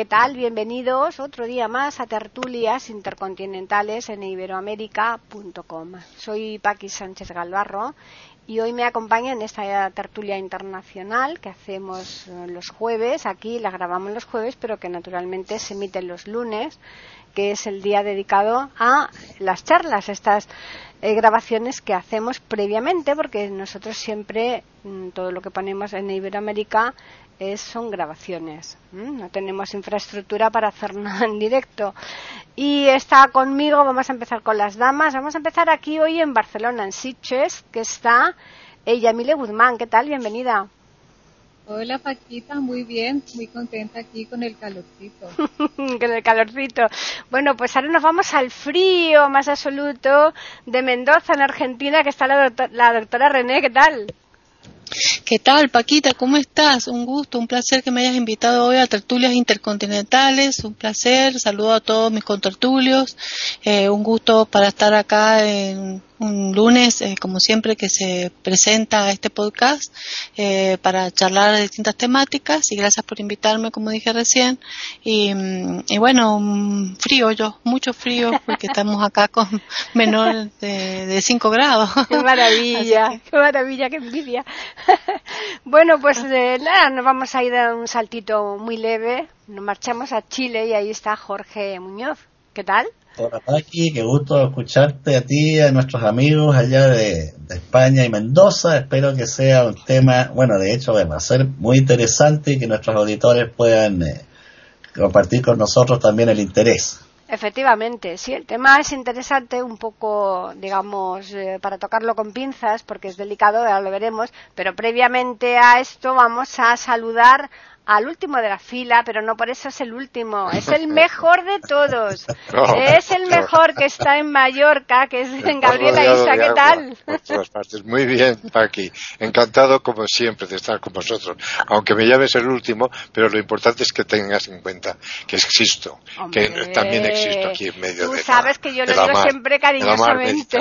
¿Qué tal? Bienvenidos otro día más a Tertulias Intercontinentales en iberoamérica.com. Soy Paqui Sánchez Galvarro y hoy me acompaña en esta tertulia internacional que hacemos eh, los jueves. Aquí la grabamos los jueves, pero que naturalmente se emite los lunes, que es el día dedicado a las charlas, estas eh, grabaciones que hacemos previamente, porque nosotros siempre mm, todo lo que ponemos en Iberoamérica son grabaciones. No tenemos infraestructura para hacer nada en directo. Y está conmigo, vamos a empezar con las damas. Vamos a empezar aquí hoy en Barcelona, en Sitges, que está ella, Mile Guzmán. ¿Qué tal? Bienvenida. Hola Paquita, muy bien, muy contenta aquí con el calorcito. con el calorcito. Bueno, pues ahora nos vamos al frío más absoluto de Mendoza, en Argentina, que está la, la doctora René. ¿Qué tal? ¿Qué tal, Paquita? ¿Cómo estás? Un gusto, un placer que me hayas invitado hoy a Tertulias Intercontinentales. Un placer, saludo a todos mis contertulios. Eh, un gusto para estar acá en un lunes, eh, como siempre, que se presenta este podcast eh, para charlar de distintas temáticas y gracias por invitarme, como dije recién. Y, y bueno, frío yo, mucho frío, porque estamos acá con menor de 5 grados. ¡Qué maravilla! ¡Qué maravilla! ¡Qué envidia! bueno, pues eh, nada, nos vamos a ir a un saltito muy leve. Nos marchamos a Chile y ahí está Jorge Muñoz. ¿Qué tal? Hola Paqui, qué gusto escucharte a ti y a nuestros amigos allá de, España y Mendoza. Espero que sea un tema, bueno, de hecho va a ser muy interesante y que nuestros auditores puedan eh, compartir con nosotros también el interés. Efectivamente, sí, el tema es interesante, un poco, digamos, eh, para tocarlo con pinzas, porque es delicado, ahora lo veremos, pero previamente a esto vamos a saludar al último de la fila, pero no por eso es el último, es el mejor de todos. es el mejor que está en Mallorca, que es en Gabriela Isa, ¿qué tal? partes. Muy bien, Paqui. Encantado como siempre de estar con vosotros. Aunque me llames el último, pero lo importante es que tengas en cuenta que existo, que también existo aquí en medio Tú de sabes que yo lo digo siempre cariñosamente.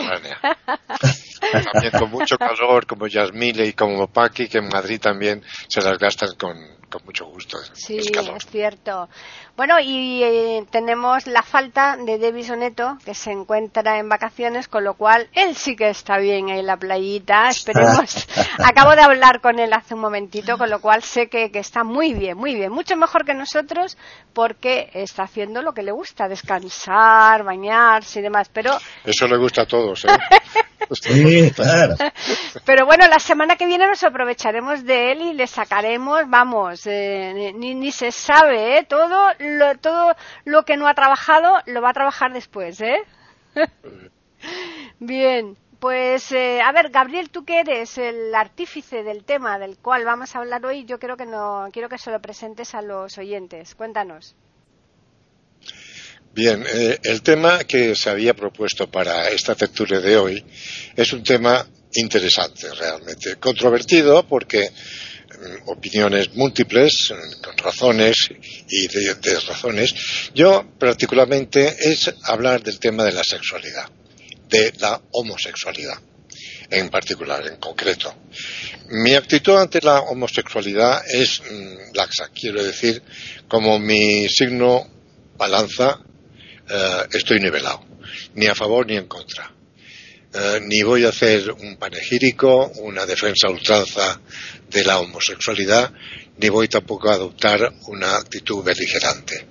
también con mucho calor, como Yasmile y como Paqui, que en Madrid también se las gastan con con mucho gusto. Sí, es, cierto. Bueno, y eh, tenemos la falta de Devis Oneto, que se encuentra en vacaciones, con lo cual él sí que está bien en la playita. Esperemos. Acabo de hablar con él hace un momentito, con lo cual sé que, que está muy bien, muy bien. Mucho mejor que nosotros, porque está haciendo lo que le gusta, descansar, bañarse y demás. Pero. Eso le gusta a todos, ¿eh? Sí, claro. Pero bueno, la semana que viene nos aprovecharemos de él y le sacaremos, vamos, eh, ni, ni, se sabe, ¿eh? Todo lo, todo lo que no ha trabajado lo va a trabajar después, ¿eh? Bien. Pues, eh, a ver, Gabriel, tú que eres el artífice del tema del cual vamos a hablar hoy, yo creo que no, quiero que se lo presentes a los oyentes. Cuéntanos. Bien, eh, el tema que se había propuesto para esta tertulia de hoy es un tema interesante realmente, controvertido porque opiniones múltiples, mm, con razones y de, razones. Yo particularmente es hablar del tema de la sexualidad, de la homosexualidad en particular, en concreto. Mi actitud ante la homosexualidad es mm, laxa, quiero decir, como mi signo balanza eh, estoy nivelado, ni a favor ni en contra. Eh, ni voy a hacer un panegírico, una defensa ultranza de la homosexualidad, ni voy tampoco a adoptar una actitud beligerante.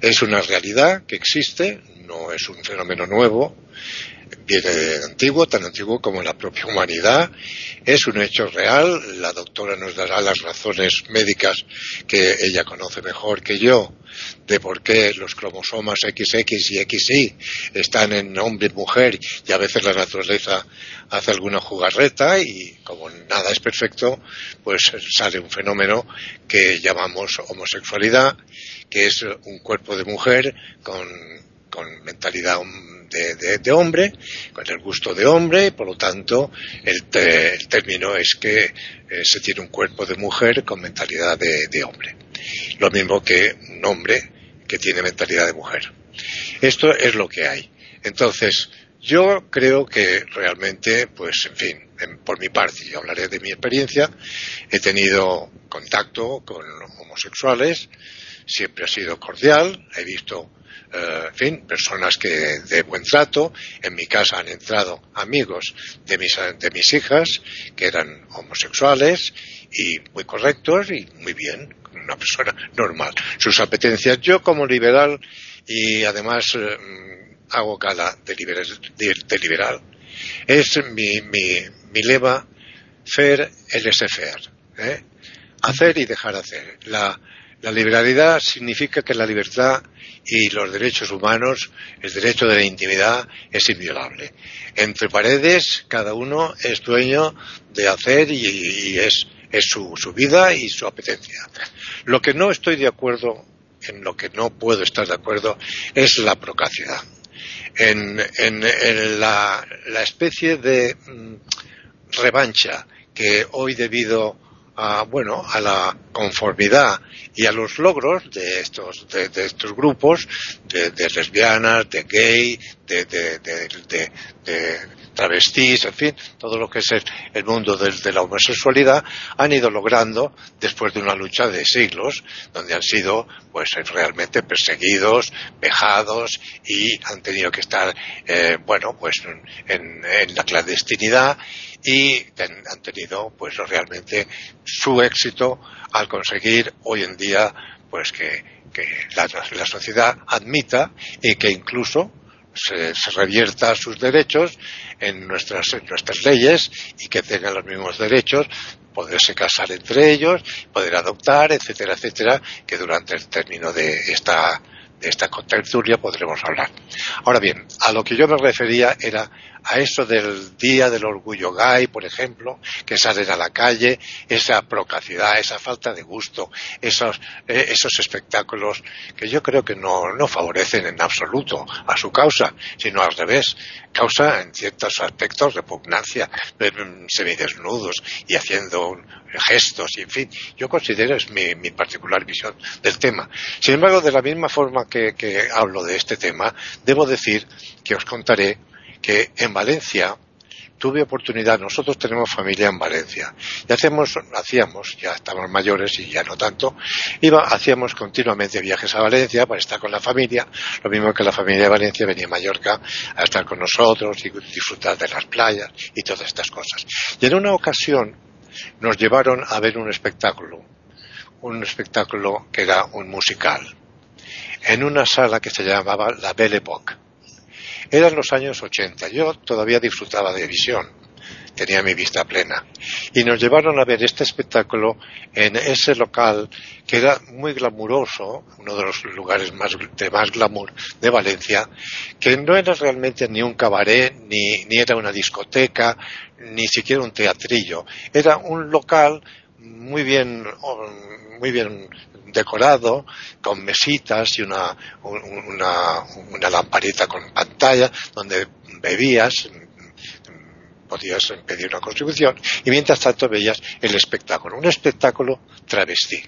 Es una realidad que existe, no es un fenómeno nuevo, viene antiguo, tan antiguo como la propia humanidad. Es un hecho real. La doctora nos dará las razones médicas que ella conoce mejor que yo de por qué los cromosomas XX y XY están en hombre y mujer y a veces la naturaleza hace alguna jugarreta y como nada es perfecto, pues sale un fenómeno que llamamos homosexualidad, que es un cuerpo de mujer con con mentalidad de, hombre, con el gusto de hombre, y por lo tanto el, término es que eh, se tiene un cuerpo de mujer con mentalidad de, hombre. Lo mismo que un hombre que tiene mentalidad de mujer. Esto es lo que hay. Entonces, yo creo que realmente, pues, en fin, por mi parte, y hablaré de mi experiencia, he tenido contacto con homosexuales, siempre ha sido cordial, he visto eh, en fin, personas que de buen trato. En mi casa han entrado amigos de mis, de mis hijas que eran homosexuales y muy correctos y muy bien, una persona normal. Sus apetencias, yo como liberal y además eh, hago gala de, liberal, es mi, mi, mi lema faire el ¿eh? hacer y dejar hacer. La, la liberalidad significa que la libertad y los derechos humanos, el derecho de la intimidad es inviolable. Entre paredes, cada uno es dueño de hacer y, es, su, vida y su apetencia. Lo que no estoy de acuerdo, en lo que no puedo estar de acuerdo, es la procacidad. En, la, especie de mm, revancha que hoy debido a, bueno, a la conformidad y a los logros de estos, de, estos grupos, de, lesbianas, de gay, de, de, travestis, en fin, todo lo que es el, mundo de, la homosexualidad, han ido logrando después de una lucha de siglos, donde han sido pues realmente perseguidos, vejados y han tenido que estar, eh, bueno, pues en, en la clandestinidad y han tenido pues realmente su éxito al conseguir hoy en día pues que, la, sociedad admita y que incluso se, revierta sus derechos en nuestras, nuestras leyes y que tengan los mismos derechos poderse casar entre ellos, poder adoptar, etcétera, etcétera, que durante el término de esta de esta tertulia podremos hablar. Ahora bien, a lo que yo me refería era a eso del Día del Orgullo Gay, por ejemplo, que salen a la calle, esa procacidad, esa falta de gusto, esos, eh, esos espectáculos que yo creo que no, no favorecen en absoluto a su causa, sino al revés, causa en ciertos aspectos repugnancia, mm, semidesnudos y haciendo gestos y en fin, yo considero es mi, mi particular visión del tema. Sin embargo, de la misma forma que, que hablo de este tema, debo decir que os contaré que en Valencia tuve oportunidad, nosotros tenemos familia en Valencia, y hacemos, hacíamos, ya estamos mayores y ya no tanto, iba, hacíamos continuamente viajes a Valencia para estar con la familia, lo mismo que la familia de Valencia venía a Mallorca a estar con nosotros y disfrutar de las playas y todas estas cosas. Y en una ocasión nos llevaron a ver un espectáculo, un espectáculo que era un musical, en una sala que se llamaba La Belle Époque eran los años 80. Yo todavía disfrutaba de visión. Tenía mi vista plena. Y nos llevaron a ver este espectáculo en ese local que era muy glamuroso, uno de los lugares más, de más glamour de Valencia, que no era realmente ni un cabaret, ni, ni era una discoteca, ni siquiera un teatrillo. Era un local muy bien, muy bien decorado con mesitas y una, una, una lamparita con pantalla donde bebías, podías pedir una contribución y mientras tanto veías el espectáculo, un espectáculo travestí,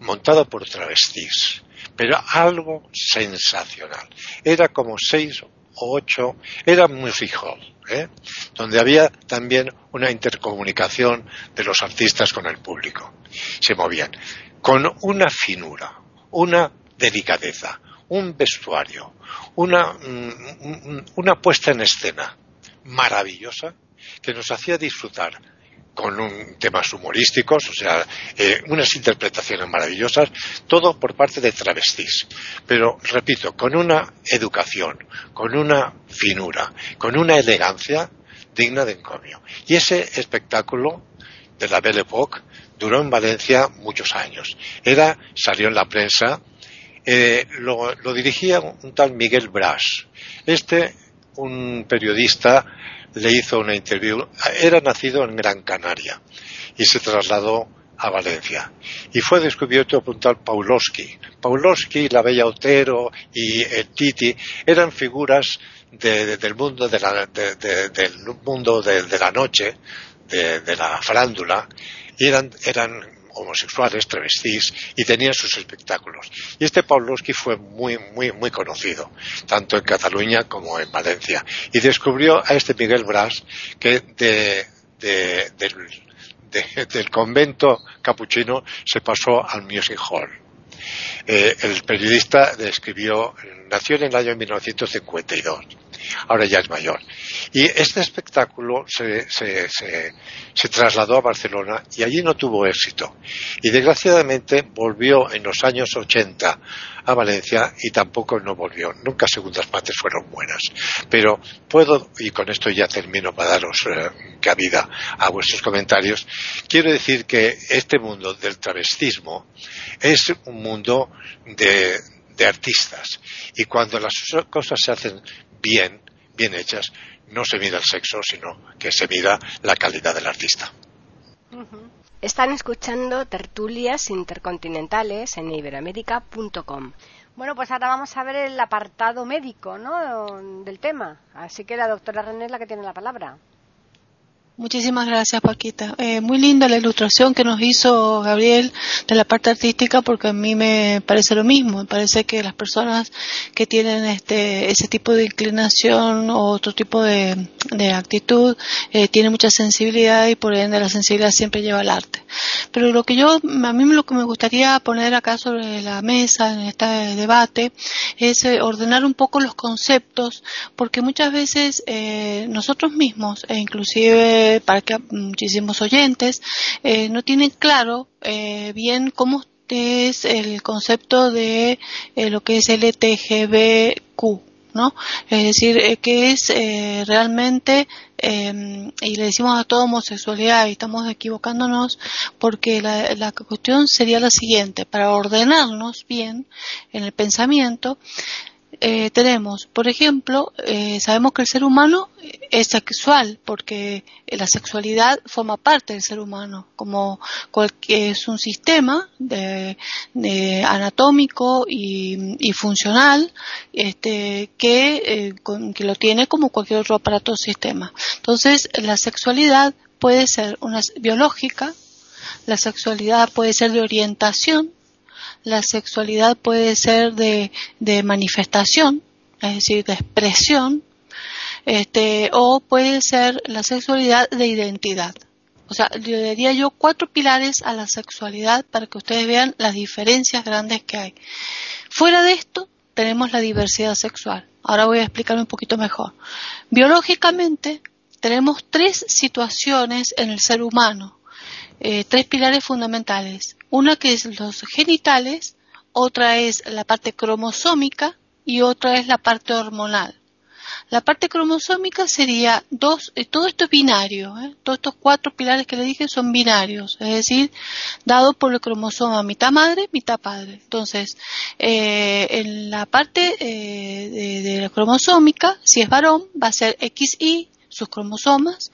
montado por travestis, pero algo sensacional. Era como seis o ocho, era music hall, ¿eh? donde había también una intercomunicación de los artistas con el público. Se movían con una finura, una delicadeza, un vestuario, una, mm, una puesta en escena maravillosa que nos hacía disfrutar con un, temas humorísticos, o sea, eh, unas interpretaciones maravillosas, todo por parte de travestis. Pero, repito, con una educación, con una finura, con una elegancia digna de encomio. Y ese espectáculo de la Belle Époque duró en Valencia muchos años. Era, salió en la prensa, eh, lo, dirigía un tal Miguel Bras. Este, un periodista, le hizo una interview. Era nacido en Gran Canaria y se trasladó a Valencia. Y fue descubierto por un tal Paulowski. La Bella Otero y el Titi eran figuras del mundo de la, del mundo de, la noche, de, la farándula, y eran, eran homosexuales, travestis, y tenían sus espectáculos. Y este Pawlowski fue muy, muy, muy conocido, tanto en Cataluña como en Valencia. Y descubrió a este Miguel Bras, que de, del convento capuchino se pasó al Music Hall. Eh, el periodista describió, nació en el año 1952 ahora ya es mayor. Y este espectáculo se, trasladó a Barcelona y allí no tuvo éxito. Y desgraciadamente volvió en los años 80 a Valencia y tampoco no volvió. Nunca segundas partes fueron buenas. Pero puedo, y con esto ya termino para daros eh, cabida a vuestros comentarios, quiero decir que este mundo del travestismo es un mundo de, de artistas. Y cuando las cosas se hacen bien, bien hechas, no se mira el sexo, sino que se mira la calidad del artista. Están escuchando tertulias intercontinentales en iberoamérica.com. Bueno, pues ahora vamos a ver el apartado médico ¿no? del tema. Así que la doctora René es la que tiene la palabra. Muchísimas gracias, Paquita. Eh, muy linda la ilustración que nos hizo Gabriel de la parte artística, porque a mí me parece lo mismo. Me parece que las personas que tienen este, ese tipo de inclinación o otro tipo de, actitud eh, tienen mucha sensibilidad y por ende la sensibilidad siempre lleva al arte. Pero lo que yo, a mí lo que me gustaría poner acá sobre la mesa en este debate es eh, ordenar un poco los conceptos, porque muchas veces eh, nosotros mismos, e inclusive para que muchísimos oyentes eh, no tienen claro eh, bien cómo es el concepto de eh, lo que es LTGBQ, ¿no? Es decir, que es realmente, em, y le decimos a toda homosexualidad y estamos equivocándonos porque la, la, cuestión sería la siguiente, para ordenarnos bien en el pensamiento, eh, tenemos, por ejemplo, eh, sabemos que el ser humano es sexual porque la sexualidad forma parte del ser humano, como es un sistema de, anatómico y, funcional este, que, eh, que lo tiene como cualquier otro aparato o sistema. Entonces, la sexualidad puede ser una biológica, la sexualidad puede ser de orientación, la sexualidad puede ser de, manifestación, es decir, de expresión, este, o puede ser la sexualidad de identidad. O sea, le daría yo cuatro pilares a la sexualidad para que ustedes vean las diferencias grandes que hay. Fuera de esto, tenemos la diversidad sexual. Ahora voy a explicar un poquito mejor. Biológicamente, tenemos tres situaciones en el ser humano, eh, tres pilares fundamentales. Una que es los genitales, otra es la parte cromosómica y otra es la parte hormonal. La parte cromosómica sería dos, eh, todo esto es binario, ¿eh? todos estos cuatro pilares que le dije son binarios, es decir, dado por el cromosoma mitad madre, mitad padre. Entonces, eh, en la parte de, de, la cromosómica, si es varón, va a ser XY, sus cromosomas,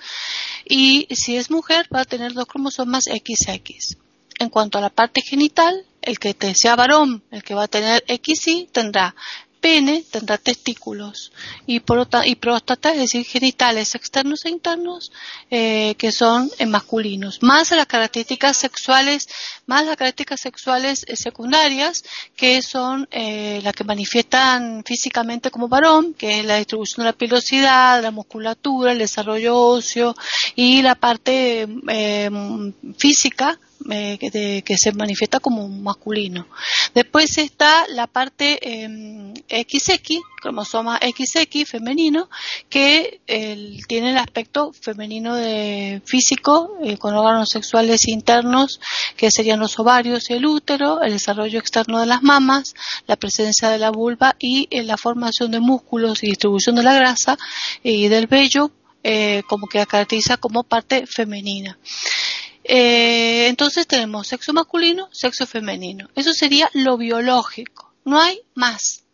y si es mujer, va a tener dos cromosomas XX. En cuanto a la parte genital, el que sea varón, el que va a tener XY, tendrá pene, tendrá testículos. Y, y próstata, es decir, genitales externos e internos eh, que son masculinos, más las características sexuales, más las características sexuales eh, secundarias que son eh, las que manifiestan físicamente como varón, que es la distribución de la pilosidad, la musculatura, el desarrollo óseo y la parte física eh, que, se manifiesta como masculino. Después está la parte XX, em, cromosoma XX femenino, que tiene el aspecto femenino de físico, eh, con órganos sexuales internos, que serían los ovarios y el útero, el desarrollo externo de las mamas, la presencia de la vulva y eh, la formación de músculos y distribución de la grasa y del vello, como que caracteriza como parte femenina. Eh, entonces tenemos sexo masculino, sexo femenino. Eso sería lo biológico. No hay más.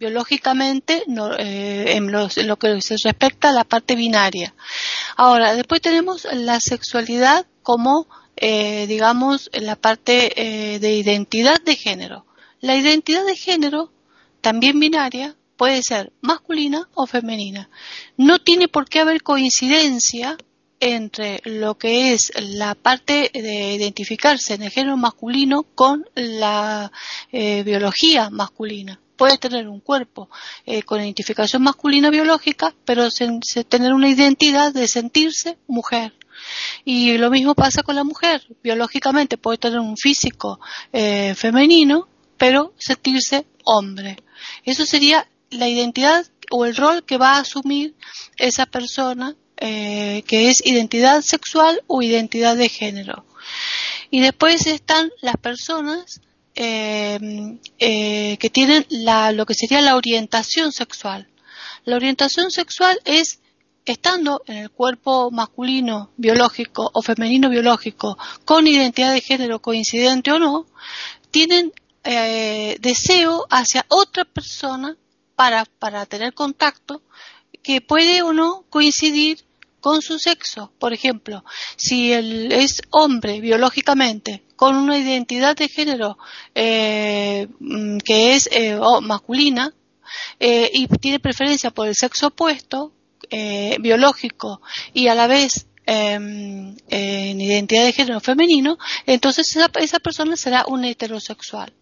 Biológicamente, eh, en, lo que se respecta a la parte binaria. Ahora, después tenemos la sexualidad como eh, digamos, la parte eh, de identidad de género. La identidad de género, también binaria, puede ser masculina o femenina. No tiene por qué haber coincidencia entre lo que es la parte de identificarse en el género masculino con la eh, biología masculina. Puede tener un cuerpo eh, con identificación masculina biológica, pero tener una identidad de sentirse mujer. Y lo mismo pasa con la mujer. Biológicamente puede tener un físico eh, femenino, pero sentirse hombre. Eso sería la identidad o el rol que va a asumir esa persona eh, que es identidad sexual o identidad de género. Y después están las personas eh, eh, que tienen la, lo que sería la orientación sexual. La orientación sexual es estando en el cuerpo masculino biológico o femenino biológico con identidad de género coincidente o no, tienen deseo hacia otra persona para, para tener contacto que puede o no coincidir con su sexo. Por ejemplo, si él es hombre biológicamente con una identidad de género eh, mm, que es eh, masculina eh, y tiene preferencia por el sexo opuesto, biológico, y a la vez em, en identidad de género femenino, entonces esa, esa persona será un heterosexual.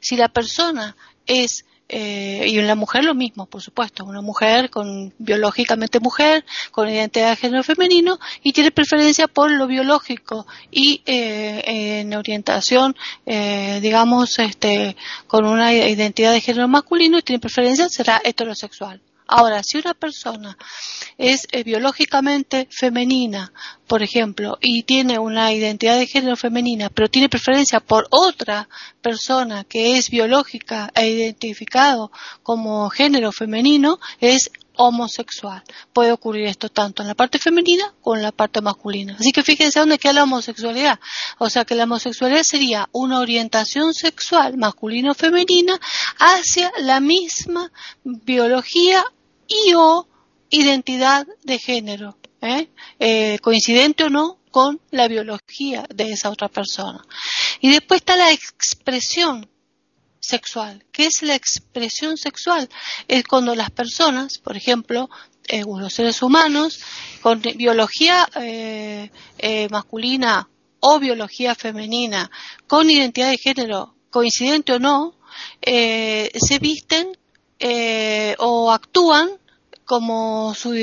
Si la persona es eh, y en la mujer lo mismo, por supuesto, una mujer con biológicamente mujer, con identidad de género femenino y tiene preferencia por lo biológico y eh, en orientación, eh, digamos, este, con una identidad de género masculino y tiene preferencia será heterosexual. Ahora, si una persona es eh, biológicamente femenina, por ejemplo, y tiene una identidad de género femenina, pero tiene preferencia por otra persona que es biológica e identificado como género femenino, es homosexual. Puede ocurrir esto tanto en la parte femenina como en la parte masculina. Así que fíjense dónde queda la homosexualidad. O sea que la homosexualidad sería una orientación sexual masculino femenina hacia la misma biología y o identidad de género. ¿eh? Eh, coincidente o no con la biología de esa otra persona. Y después está la expresión sexual. ¿Qué es la expresión sexual? Es cuando las personas, por ejemplo, eh, los seres humanos, con biología eh, eh, masculina o biología femenina, con identidad de género coincidente o no, se visten o actúan como su,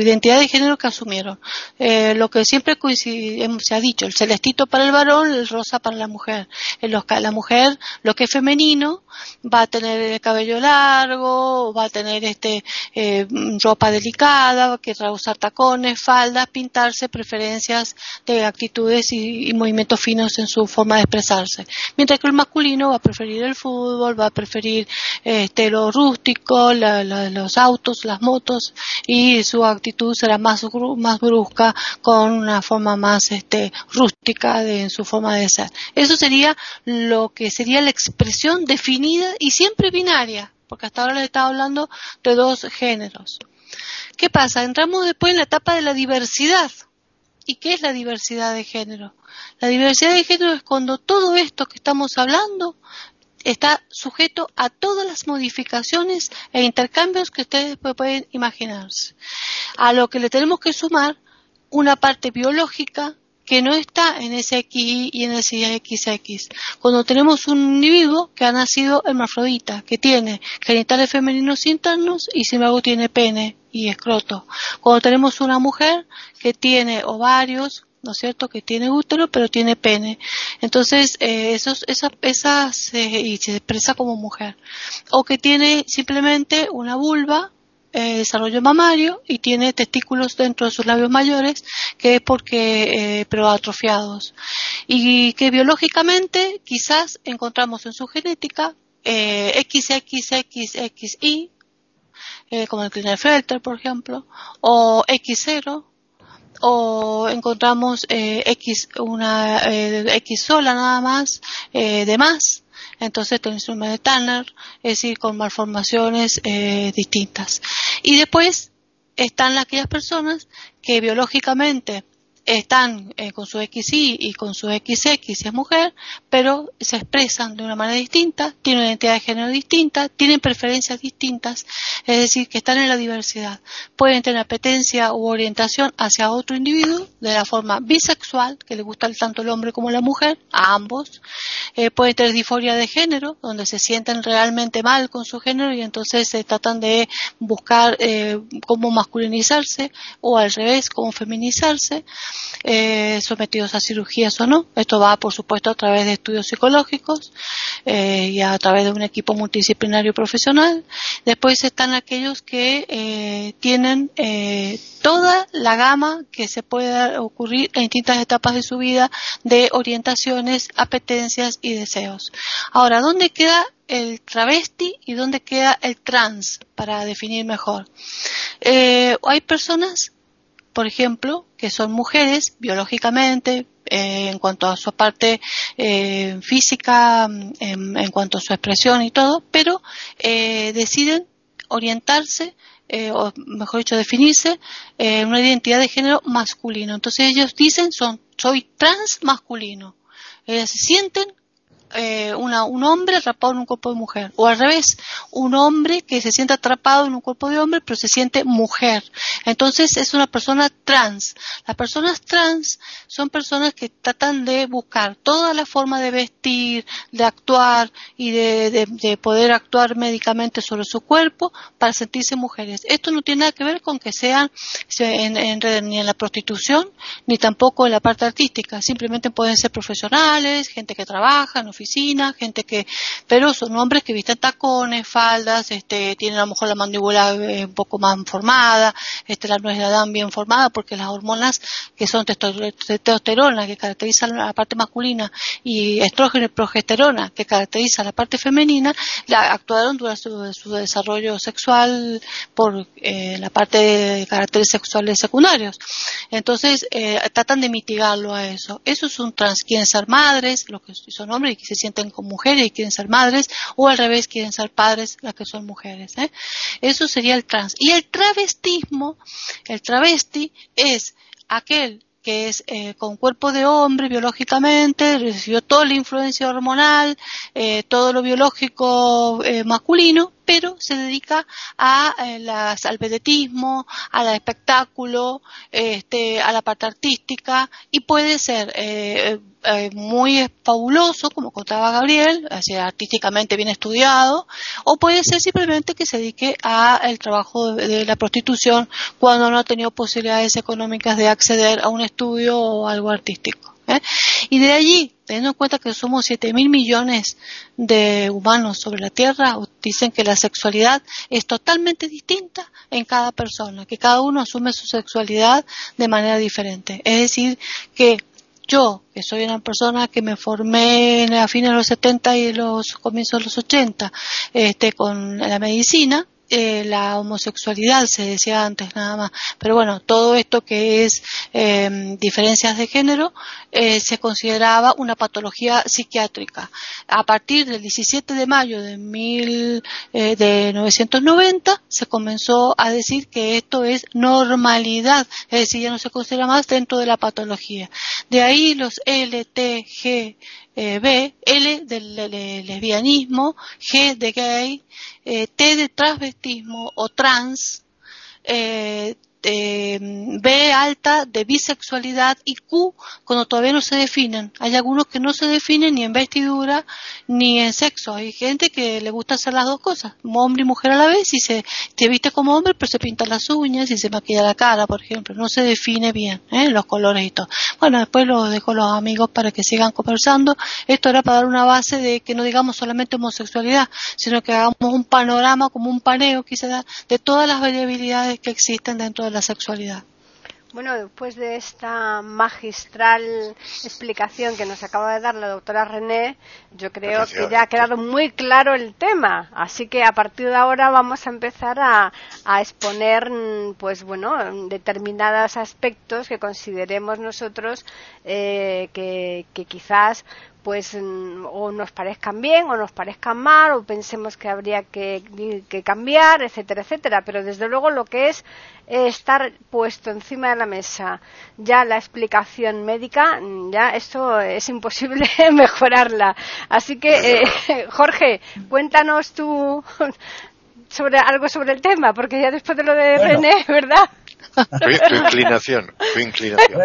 identidad de género que asumieron. Eh, lo que siempre se ha dicho, el celestito para el varón, el rosa para la mujer. En los, la mujer, lo que es femenino, va a tener el cabello largo, va a tener este eh, ropa delicada, que usar tacones, faldas, pintarse, preferencias de actitudes y, movimientos finos en su forma de expresarse. Mientras que el masculino va a preferir el fútbol, va a preferir este, lo rústico, los autos, las motos, y su actitud será más, más brusca con una forma más este, rústica de, en su forma de ser. Eso sería lo que sería la expresión definida y siempre binaria, porque hasta ahora le estaba hablando de dos géneros. ¿Qué pasa? Entramos después en la etapa de la diversidad. ¿Y qué es la diversidad de género? La diversidad de género es cuando todo esto que estamos hablando está sujeto a todas las modificaciones e intercambios que ustedes pueden imaginarse. A lo que le tenemos que sumar una parte biológica que no está en ese XY y en ese XX. Cuando tenemos un individuo que ha nacido hermafrodita, que tiene genitales femeninos internos y sin embargo tiene pene y escroto. Cuando tenemos una mujer que tiene ovarios, ¿no es cierto? Que tiene útero, pero tiene pene. Entonces, eh, esa, esa se, se expresa como mujer. O que tiene simplemente una vulva, eh, desarrollo mamario y tiene testículos dentro de sus labios mayores, que es porque, eh, pero atrofiados. Y que biológicamente quizás encontramos en su genética eh, XXXXI, eh, como el Klinefelter, por ejemplo, o X0, o encontramos eh, X, una eh, X sola nada más eh, de más, entonces tenemos un de Tanner, es decir, con malformaciones eh, distintas. Y después están aquellas personas que biológicamente están eh, con su XY y con su XX es mujer, pero se expresan de una manera distinta, tienen una identidad de género distinta, tienen preferencias distintas, es decir, que están en la diversidad. Pueden tener apetencia u orientación hacia otro individuo de la forma bisexual, que le gusta tanto el hombre como la mujer, a ambos. Eh, pueden tener disforia de género, donde se sienten realmente mal con su género y entonces se tratan de buscar eh, cómo masculinizarse o al revés, cómo feminizarse eh, sometidos a cirugías o no. Esto va, por supuesto, a través de estudios psicológicos eh, y a través de un equipo multidisciplinario profesional. Después están aquellos que eh, tienen eh, toda la gama que se pueda ocurrir en distintas etapas de su vida de orientaciones, apetencias y deseos. Ahora, ¿dónde queda el travesti y dónde queda el trans para definir mejor? Eh, hay personas por ejemplo, que son mujeres biológicamente, eh, en cuanto a su parte eh, física, en, en, cuanto a su expresión y todo, pero eh, deciden orientarse, eh, o mejor dicho, definirse en una identidad de género masculino. Entonces ellos dicen, son, soy trans masculino. Ellas se sienten eh, una, un hombre atrapado en un cuerpo de mujer. O al revés, un hombre que se siente atrapado en un cuerpo de hombre pero se siente mujer. Entonces es una persona trans. Las personas trans son personas que tratan de buscar toda la forma de vestir, de actuar y de, de, de poder actuar médicamente sobre su cuerpo para sentirse mujeres. Esto no tiene nada que ver con que sean en, en, ni en la prostitución ni tampoco en la parte artística. Simplemente pueden ser profesionales, gente que trabaja, no oficina, gente que, pero son hombres que visten tacones, faldas, este, tienen a lo mejor la mandíbula eh, un poco más formada, este, la nuez de Adán bien formada, porque las hormonas que son testosterona, que caracterizan la parte masculina, y estrógeno y progesterona, que caracterizan la parte femenina, la actuaron durante su, desarrollo sexual por eh, la parte de caracteres sexuales secundarios. Entonces, eh, tratan de mitigarlo a eso. Eso es un trans, quieren ser madres, los que son hombres y se sienten con mujeres y quieren ser madres, o al revés, quieren ser padres las que son mujeres. ¿eh? Eso sería el trans. Y el travestismo, el travesti es aquel que es eh, con cuerpo de hombre biológicamente, recibió toda la influencia hormonal, eh, todo lo biológico eh, masculino, pero se dedica a eh, las, al vedetismo, al espectáculo, este, a la parte artística y puede ser eh, eh, muy fabuloso, como contaba Gabriel, artísticamente bien estudiado, o puede ser simplemente que se dedique al trabajo de la prostitución cuando no ha tenido posibilidades económicas de acceder a un estudio o algo artístico. ¿Eh? Y de allí, teniendo en cuenta que somos 7 mil millones de humanos sobre la Tierra, dicen que la sexualidad es totalmente distinta en cada persona, que cada uno asume su sexualidad de manera diferente. Es decir, que yo, que soy una persona que me formé a fines de los 70 y los comienzos de los 80 este, con la medicina, eh, la homosexualidad, se decía antes nada más. Pero bueno, todo esto que es eh, diferencias de género eh, se consideraba una patología psiquiátrica. A partir del 17 de mayo de, mil, eh, de 1990 se comenzó a decir que esto es normalidad, es decir, ya no se considera más dentro de la patología. De ahí los LTG eh, B, L del lesbianismo, G de gay, eh, T de transvestismo o trans, eh, eh, B alta de bisexualidad y Q cuando todavía no se definen. Hay algunos que no se definen ni en vestidura ni en sexo. Hay gente que le gusta hacer las dos cosas, hombre y mujer a la vez, y se, se viste como hombre pero se pinta las uñas y se maquilla la cara, por ejemplo. No se define bien ¿eh? los colores y todo. Bueno, después lo dejo a los amigos para que sigan conversando. Esto era para dar una base de que no digamos solamente homosexualidad, sino que hagamos un panorama como un paneo quizá de todas las variabilidades que existen dentro de la sexualidad. Bueno, después de esta magistral explicación que nos acaba de dar la doctora René, yo creo que ya ha quedado muy claro el tema. Así que a partir de ahora vamos a empezar a, a exponer, pues bueno, determinados aspectos que consideremos nosotros eh, que, que, quizás pues o nos parezcan bien o nos parezcan mal o pensemos que habría que, cambiar, etcétera, etcétera. Pero desde luego lo que es estar puesto encima de la mesa ya la explicación médica, ya esto es imposible mejorarla. Así que, eh, Jorge, cuéntanos tú sobre algo sobre el tema, porque ya después de lo de René, ¿verdad? Tu, inclinación, tu inclinación.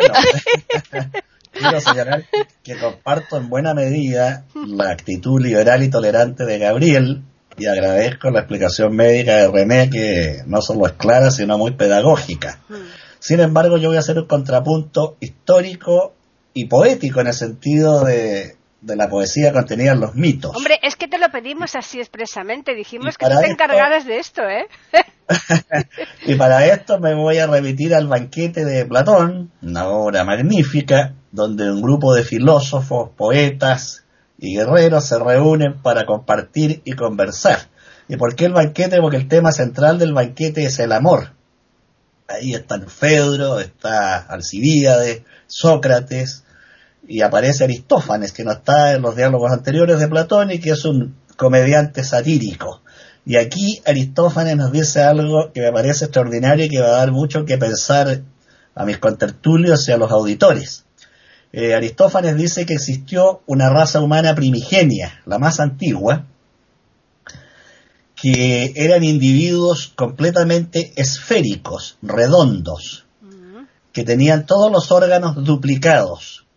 Quiero señalar que comparto en buena medida la actitud liberal y tolerante de Gabriel y agradezco la explicación médica de René que no solo es clara sino muy pedagógica. Sin embargo, yo voy a hacer un contrapunto histórico y poético en el sentido de, la poesía contenida en los mitos. Hombre, es que te lo pedimos así expresamente, dijimos que tú te encargaras de esto, ¿eh? y para esto me voy a remitir al banquete de Platón, una obra magnífica, donde un grupo de filósofos, poetas y guerreros se reúnen para compartir y conversar. ¿Y por qué el banquete? Porque el tema central del banquete es el amor. Ahí están Fedro, está Alcibíades, Sócrates, y aparece Aristófanes, que no está en los diálogos anteriores de Platón y que es un comediante satírico. Y aquí Aristófanes nos dice algo que me parece extraordinario y que va a dar mucho que pensar a mis contertulios y a los auditores. Eh, Aristófanes dice que existió una raza humana primigenia, la más antigua, que eran individuos completamente esféricos, redondos, que tenían todos los órganos duplicados,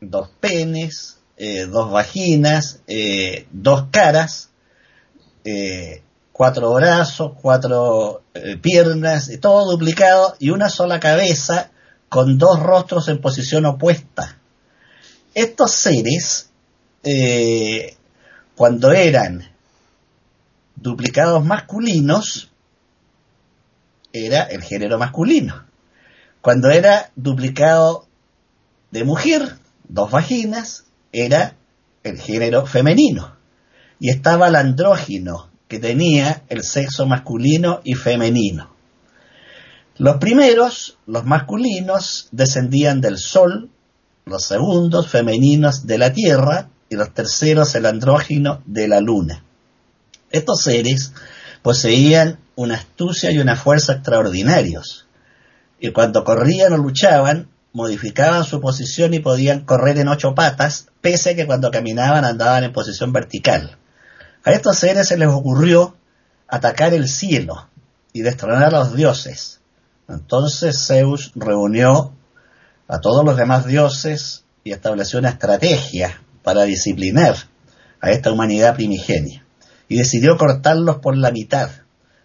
dos penes, eh, dos vaginas, eh, dos caras, cuatro brazos, cuatro piernas, todo duplicado y una sola cabeza con dos rostros en posición opuesta. Estos seres, eh, cuando eran duplicados masculinos, era el género masculino. Cuando era duplicado de mujer, dos vaginas, era el género femenino. Y estaba el andrógino, que tenía el sexo masculino y femenino. Los primeros, los masculinos, descendían del Sol, los segundos, femeninos, de la Tierra, y los terceros, el andrógino, de la Luna. Estos seres poseían una astucia y una fuerza extraordinarios, y cuando corrían o luchaban, modificaban su posición y podían correr en ocho patas, pese a que cuando caminaban andaban en posición vertical. A estos seres se les ocurrió atacar el cielo y destronar a los dioses. Entonces Zeus reunió a todos los demás dioses y estableció una estrategia para disciplinar a esta humanidad primigenia. Y decidió cortarlos por la mitad,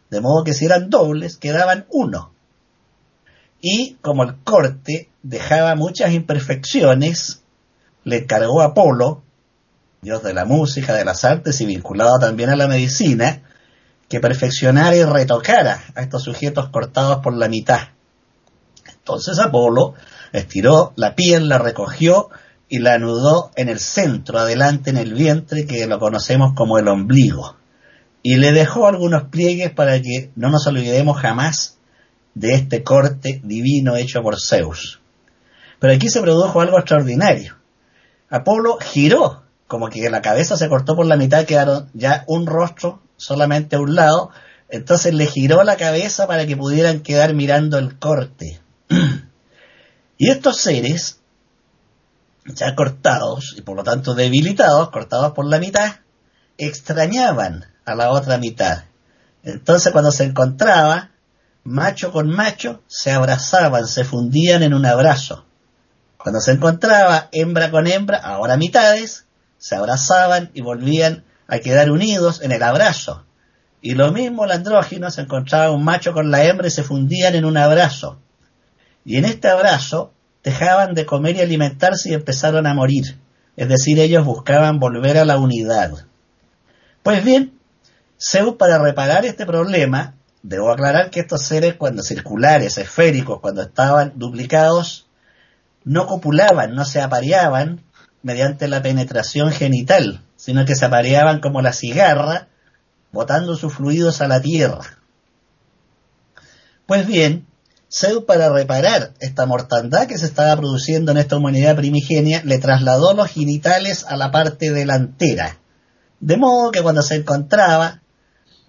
de modo que si eran dobles quedaban uno. Y como el corte dejaba muchas imperfecciones, le encargó a Apolo dios de la música, de las artes y vinculado también a la medicina, que perfeccionara y retocara a estos sujetos cortados por la mitad. Entonces Apolo estiró la piel, la recogió y la anudó en el centro, adelante en el vientre, que lo conocemos como el ombligo. Y le dejó algunos pliegues para que no nos olvidemos jamás de este corte divino hecho por Zeus. Pero aquí se produjo algo extraordinario. Apolo giró como que la cabeza se cortó por la mitad, quedaron ya un rostro solamente a un lado, entonces le giró la cabeza para que pudieran quedar mirando el corte. y estos seres, ya cortados y por lo tanto debilitados, cortados por la mitad, extrañaban a la otra mitad. Entonces cuando se encontraba, macho con macho, se abrazaban, se fundían en un abrazo. Cuando se encontraba hembra con hembra, ahora mitades, se abrazaban y volvían a quedar unidos en el abrazo. Y lo mismo el andrógino, se encontraba un macho con la hembra y se fundían en un abrazo. Y en este abrazo dejaban de comer y alimentarse y empezaron a morir. Es decir, ellos buscaban volver a la unidad. Pues bien, Zeus para reparar este problema, debo aclarar que estos seres cuando circulares, esféricos, cuando estaban duplicados, no copulaban, no se apareaban, mediante la penetración genital, sino que se apareaban como la cigarra, botando sus fluidos a la tierra. Pues bien, Zeus para reparar esta mortandad que se estaba produciendo en esta humanidad primigenia, le trasladó los genitales a la parte delantera. De modo que cuando se encontraba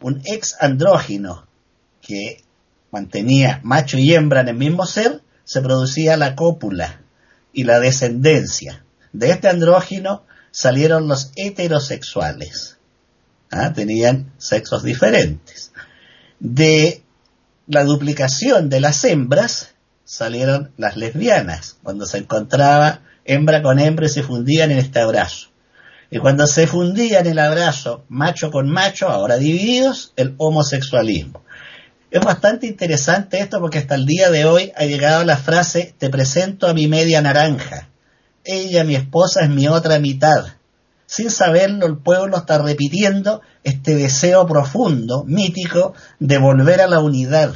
un ex andrógino que mantenía macho y hembra en el mismo ser, se producía la cópula y la descendencia. De este andrógino salieron los heterosexuales. ¿Ah? Tenían sexos diferentes. De la duplicación de las hembras salieron las lesbianas, cuando se encontraba hembra con hembra y se fundían en este abrazo. Y cuando se fundían en el abrazo macho con macho, ahora divididos, el homosexualismo. Es bastante interesante esto porque hasta el día de hoy ha llegado la frase te presento a mi media naranja. Ella, mi esposa, es mi otra mitad. Sin saberlo, el pueblo está repitiendo este deseo profundo, mítico, de volver a la unidad,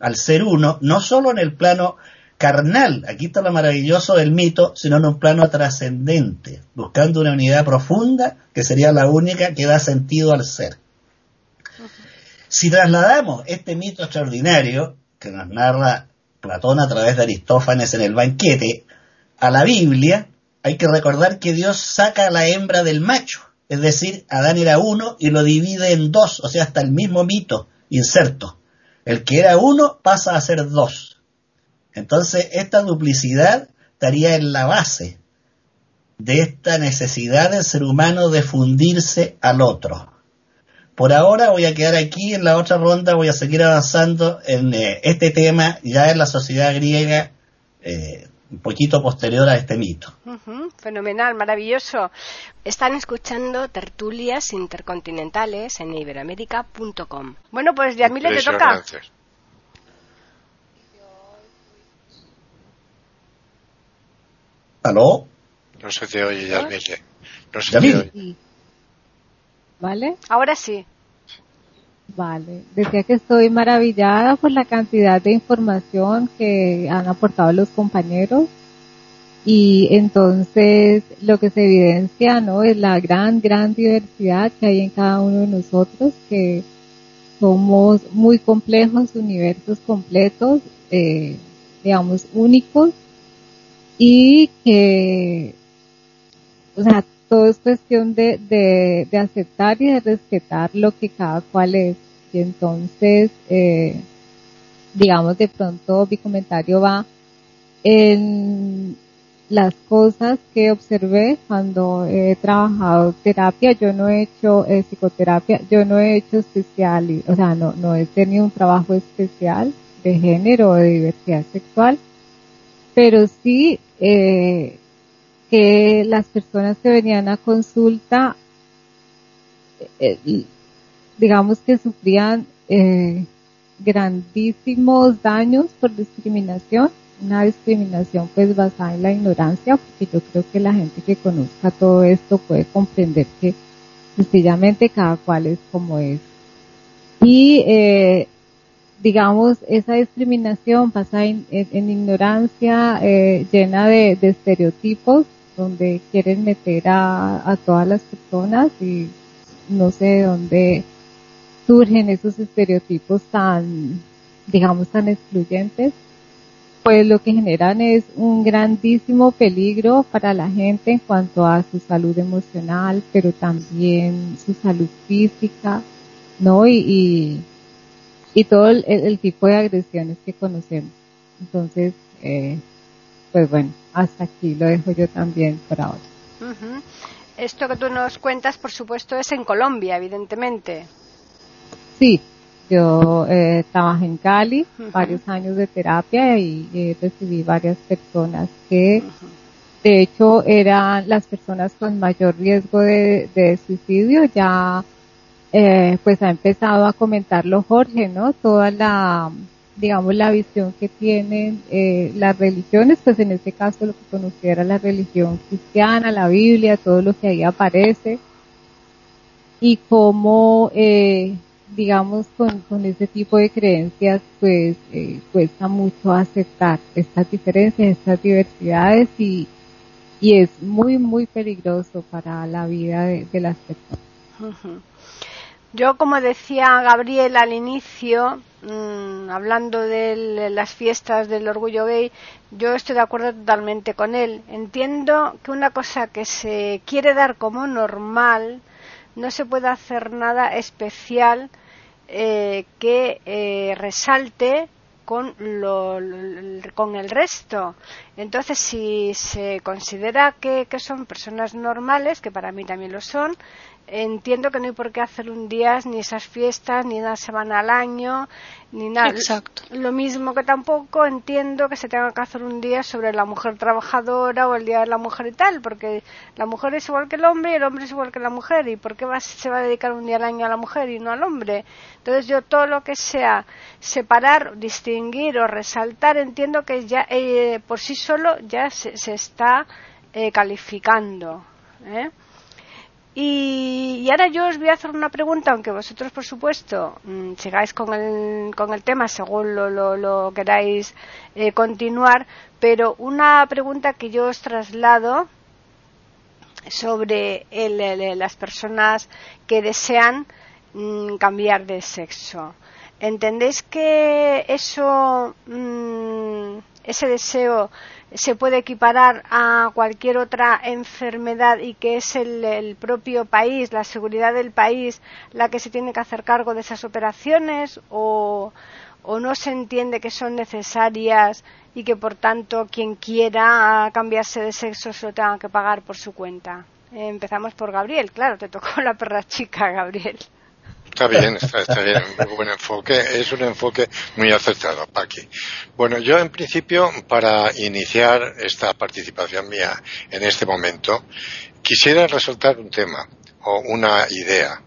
al ser uno, no solo en el plano carnal, aquí está lo maravilloso del mito, sino en un plano trascendente, buscando una unidad profunda que sería la única que da sentido al ser. Si trasladamos este mito extraordinario que nos narra Platón a través de Aristófanes en el banquete a la Biblia, hay que recordar que Dios saca a la hembra del macho, es decir, Adán era uno y lo divide en dos, o sea, hasta el mismo mito inserto. El que era uno pasa a ser dos. Entonces, esta duplicidad estaría en la base de esta necesidad del ser humano de fundirse al otro. Por ahora voy a quedar aquí, en la otra ronda voy a seguir avanzando en eh, este tema ya en la sociedad griega, eh, un poquito posterior a este mito. fenomenal, maravilloso. Están escuchando tertulias intercontinentales en iberoamérica.com. Bueno, pues Yamile te toca. ¿Aló? No se te oye, Yamile. No se te oye. ¿Vale? Ahora sí. Vale. Decía que estoy maravillada por la cantidad de información que han aportado los compañeros y entonces lo que se evidencia no es la gran gran diversidad que hay en cada uno de nosotros que somos muy complejos universos completos eh, digamos únicos y que o sea todo es cuestión de, de, aceptar y de respetar lo que cada cual es. Y entonces, eh, digamos, de pronto mi comentario va en las cosas que observé cuando he trabajado terapia. Yo no he hecho eh, psicoterapia, yo no he hecho especial, o sea, no, no he tenido un trabajo especial de género o de diversidad sexual, pero sí eh, que las personas que venían a consulta, eh, digamos que sufrían eh, grandísimos daños por discriminación, una discriminación pues basada en la ignorancia, porque yo creo que la gente que conozca todo esto puede comprender que sencillamente cada cual es como es. Y eh, digamos, esa discriminación basada en, ignorancia, llena de, estereotipos, donde quieren meter a, todas las personas y no sé de dónde surgen esos estereotipos tan, digamos, tan excluyentes, pues lo que generan es un grandísimo peligro para la gente en cuanto a su salud emocional, pero también su salud física, ¿no? Y, y, todo el, tipo de agresiones que conocemos. Entonces, eh, pues bueno, hasta aquí lo dejo yo también por ahora. Esto que tú nos cuentas, por supuesto, es en Colombia, evidentemente. Sí, yo eh, trabajé en Cali, varios años de terapia y recibí varias personas que, de hecho, eran las personas con mayor riesgo de, suicidio. Ya, eh, pues ha empezado a comentarlo Jorge, ¿no? Toda la digamos, la visión que tienen eh, las religiones, pues en este caso lo que conociera la religión cristiana, la Biblia, todo lo que ahí aparece, y cómo, eh, digamos, con, con ese tipo de creencias, pues eh, cuesta mucho aceptar estas diferencias, estas diversidades, y, y es muy, muy peligroso para la vida de, las personas. Yo, como decía Gabriel al inicio, mmm, hablando de las fiestas del orgullo gay, yo estoy de acuerdo totalmente con él. Entiendo que una cosa que se quiere dar como normal, no se puede hacer nada especial eh, que eh, resalte con, lo, con el resto. Entonces, si se considera que, que, son personas normales, que para mí también lo son, entiendo que no hay por qué hacer un día ni esas fiestas, ni una semana al año, ni nada. Exacto. Lo mismo que tampoco entiendo que se tenga que hacer un día sobre la mujer trabajadora o el día de la mujer y tal, porque la mujer es igual que el hombre y el hombre es igual que la mujer. ¿Y por qué va, se va a dedicar un día al año a la mujer y no al hombre? Entonces yo todo lo que sea separar, distinguir o resaltar, entiendo que ya eh, por sí solo ya se, se está eh, calificando. ¿eh? Y, ahora yo os voy a hacer una pregunta, aunque vosotros, por supuesto, mmm, sigáis con el, con el tema según lo, lo, queráis eh, continuar, pero una pregunta que yo os traslado sobre las personas que desean mmm, cambiar de sexo. ¿Entendéis que eso, mmm, ese deseo se puede equiparar a cualquier otra enfermedad y que es el, propio país, la seguridad del país, la que se tiene que hacer cargo de esas operaciones o, o no se entiende que son necesarias y que por tanto quien quiera cambiarse de sexo se lo tenga que pagar por su cuenta. Empezamos por Gabriel, claro, te tocó la perra chica, Gabriel. Está bien, está, bien, muy buen enfoque. Es un enfoque muy acertado, Paqui. Bueno, yo en principio, para iniciar esta participación mía en este momento, quisiera resaltar un tema o una idea,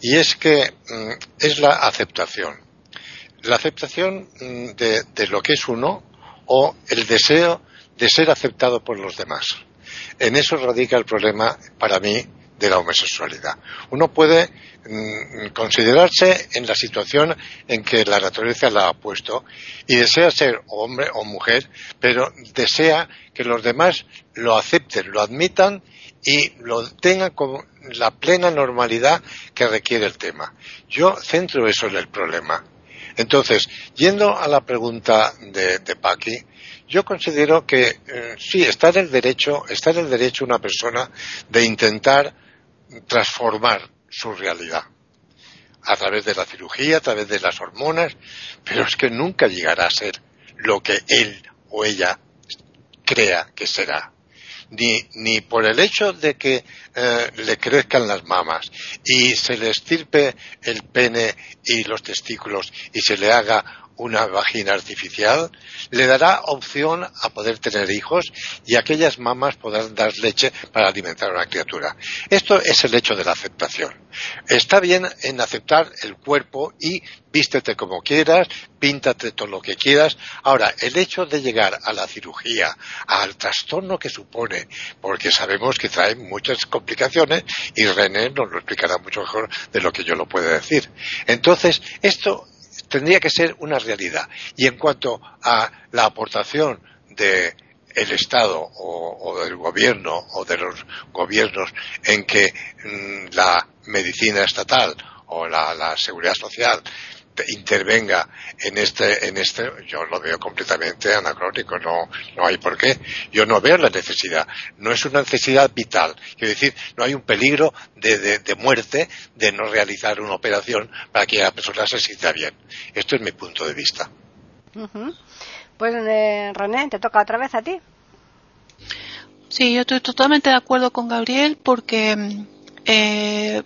y es que mm, es la aceptación. La aceptación mm, de, de lo que es uno o el deseo de ser aceptado por los demás. En eso radica el problema, para mí, de la homosexualidad. Uno puede mmm, considerarse en la situación en que la naturaleza la ha puesto y desea ser hombre o mujer, pero desea que los demás lo acepten, lo admitan y lo tengan con la plena normalidad que requiere el tema. Yo centro eso en el problema. Entonces, yendo a la pregunta de, de Paqui, yo considero que eh, sí, está en el derecho, está en el derecho una persona de intentar transformar su realidad a través de la cirugía, a través de las hormonas, pero es que nunca llegará a ser lo que él o ella crea que será. Ni, ni por el hecho de que eh, le crezcan las mamas y se le estirpe el pene y los testículos y se le haga una vagina artificial, le dará opción a poder tener hijos y aquellas mamás podrán dar leche para alimentar a una criatura. Esto es el hecho de la aceptación. Está bien en aceptar el cuerpo y vístete como quieras, píntate todo lo que quieras. Ahora, el hecho de llegar a la cirugía, al trastorno que supone, porque sabemos que trae muchas complicaciones y René nos lo explicará mucho mejor de lo que yo lo puedo decir. Entonces, esto tendría que ser una realidad. Y en cuanto a la aportación de el Estado o, del gobierno o de los gobiernos en que mmm, la medicina estatal o la seguridad social intervenga en este, en este, yo lo veo completamente anacrónico, no, no hay por qué. Yo no veo la necesidad. No es una necesidad vital. Quiero decir, no hay un peligro de, de, de muerte de no realizar una operación para que la persona se sienta bien. Esto es mi punto de vista. Uh -huh. Pues eh, René, te toca otra vez a ti. Sí, yo estoy totalmente de acuerdo con Gabriel porque eh,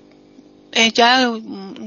eh, ya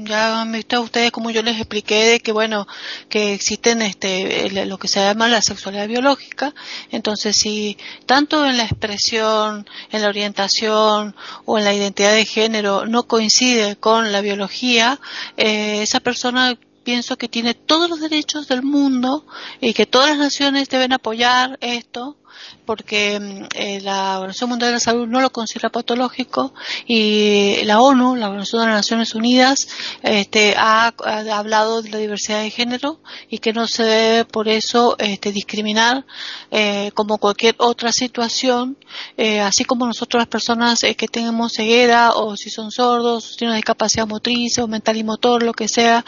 ya han visto ustedes como yo les expliqué de que bueno que existen este lo que se llama la sexualidad biológica entonces si tanto en la expresión en la orientación o en la identidad de género no coincide con la biología eh, esa persona pienso que tiene todos los derechos del mundo y que todas las naciones deben apoyar esto porque mm, eh, la Organización Mundial de la Salud no lo considera patológico y la ONU, la Organización de las Naciones Unidas, este, ha, hablado de la diversidad de género y que no se debe por eso este, discriminar eh, como cualquier otra situación, eh, así como nosotros las personas que tenemos ceguera o si son sordos, si tienen una discapacidad motriz o mental y motor, lo que sea,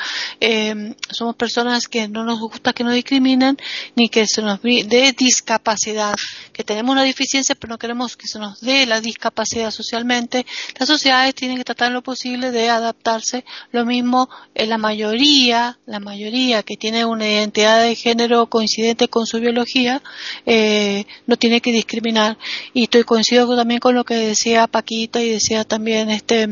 somos personas que no nos gusta que nos discriminen ni que se nos dé discapacidad que tenemos una deficiencia pero no queremos que se nos dé la discapacidad socialmente, las sociedades tienen que tratar lo posible de adaptarse. Lo mismo en la mayoría, la mayoría que tiene una identidad de género coincidente con su biología, eh, no tiene que discriminar. Y estoy coincido también con lo que decía Paquita y decía también este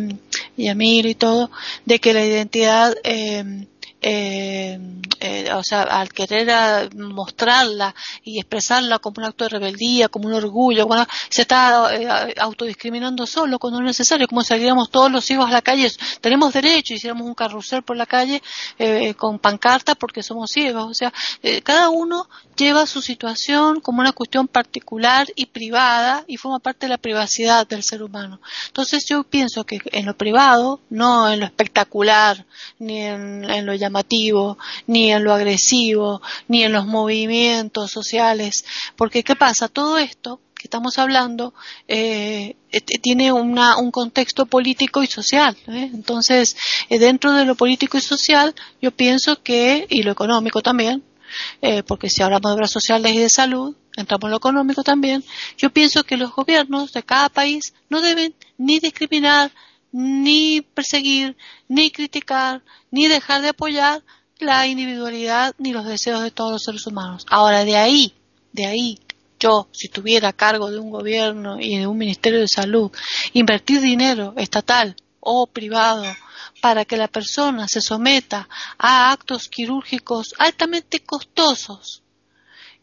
Yamir y todo, de que la identidad eh, eh, eh, o sea, al querer ah, mostrarla y expresarla como un acto de rebeldía, como un orgullo, bueno, se está eh, autodiscriminando solo cuando no es necesario, como saliéramos todos los hijos a la calle, tenemos derecho, hiciéramos un carrusel por la calle eh, con pancarta porque somos ciegos, o sea, cada uno lleva su situación como una cuestión particular y privada y forma parte de la privacidad del ser humano. Entonces yo pienso que en lo privado, no en lo espectacular, ni en lo llamado ni en lo agresivo, ni en los movimientos sociales. Porque, ¿qué pasa? Todo esto que estamos hablando eh, tiene una, un contexto político y social. ¿eh? Entonces, eh, dentro de lo político y social, yo pienso que, y lo económico también, porque si hablamos de obras sociales y de salud, entramos en lo económico también, yo pienso que los gobiernos de cada país no deben ni discriminar ni perseguir, ni criticar, ni dejar de apoyar la individualidad ni los deseos de todos los seres humanos. Ahora, de ahí, de ahí, yo, si tuviera cargo de un gobierno y de un ministerio de salud, invertir dinero estatal o privado para que la persona se someta a actos quirúrgicos altamente costosos,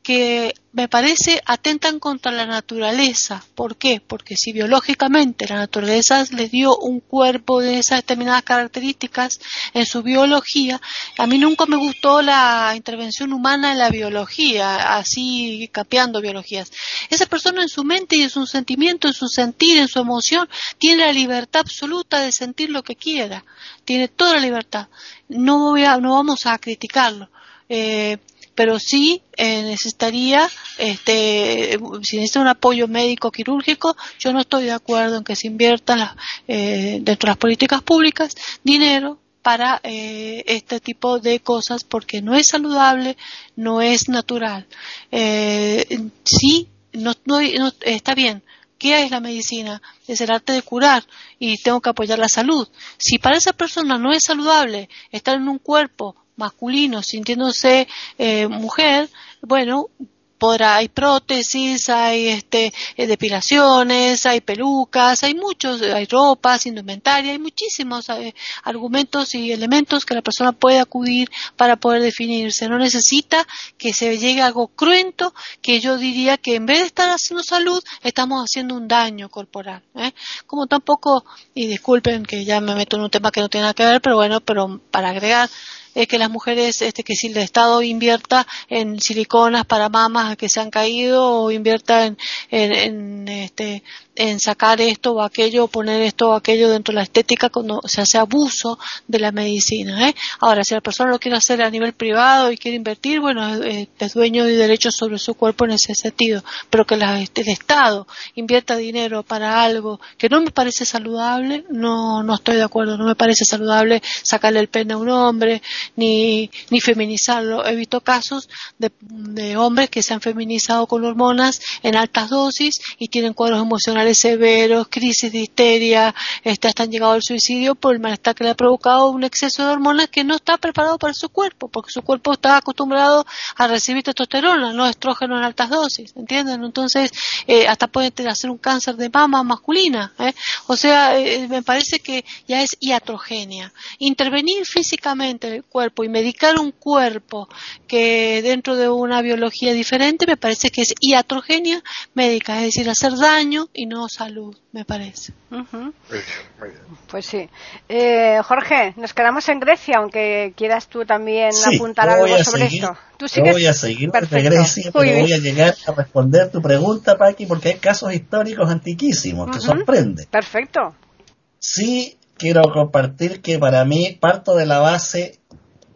que me parece atentan contra la naturaleza. ¿Por qué? Porque si biológicamente la naturaleza les dio un cuerpo de esas determinadas características en su biología, a mí nunca me gustó la intervención humana en la biología, así capeando biologías. Esa persona en su mente y en su sentimiento, en su sentir, en su emoción, tiene la libertad absoluta de sentir lo que quiera, tiene toda la libertad. No, voy a, no vamos a criticarlo. Eh, pero sí eh, necesitaría, este, si necesita un apoyo médico quirúrgico, yo no estoy de acuerdo en que se invierta eh, dentro de las políticas públicas dinero para eh, este tipo de cosas porque no es saludable, no es natural. sí, no, no, está bien, ¿Qué es la medicina? Es el arte de curar y tengo que apoyar la salud. Si para esa persona no es saludable estar en un cuerpo masculino sintiéndose eh, mujer, bueno, podrá, hay prótesis, hay este, eh, depilaciones, hay pelucas, hay muchos, hay ropas, indumentaria, hay muchísimos eh, argumentos y elementos que la persona puede acudir para poder definirse. No necesita que se llegue a algo cruento que yo diría que en vez de estar haciendo salud, estamos haciendo un daño corporal. Como tampoco, y disculpen que ya me meto en un tema que no tiene nada que ver, pero bueno, pero para agregar, es que las mujeres, este, que si el Estado invierta en siliconas para mamas que se han caído o invierta en, en, este, en sacar esto o aquello, poner esto o aquello dentro de la estética cuando se hace abuso de la medicina. ¿eh? Ahora, si la persona lo quiere hacer a nivel privado y quiere invertir, bueno, es, dueño de derechos sobre su cuerpo en ese sentido, pero que la, este, el Estado invierta dinero para algo que no me parece saludable, no, no estoy de acuerdo, no me parece saludable sacarle el pene a un hombre, ni, ni feminizarlo. He visto casos de hombres que se han feminizado con hormonas en altas dosis y tienen cuadros emocionales severos, crisis de histeria, este, hasta han llegado al suicidio por el malestar que le ha provocado un exceso de hormonas que no está preparado para su cuerpo, porque su cuerpo está acostumbrado a recibir testosterona, no estrógeno en altas dosis, ¿entienden? Entonces, eh, hasta puede hacer un cáncer de mama masculina, ¿eh? O sea, eh, me parece que ya es iatrogenia. Intervenir físicamente en el cuerpo y medicar un cuerpo que dentro de una biología diferente me parece que es iatrogenia médica, es decir, hacer daño y no salud, me parece. Pues sí. Eh, Jorge, nos quedamos en Grecia, aunque quieras tú también apuntar algo sobre esto. ¿Tú voy a seguir desde Grecia, pero voy a llegar a responder tu pregunta, Paqui, porque hay casos históricos antiquísimos, que sorprende. Perfecto. Sí, quiero compartir que para mí parto de la base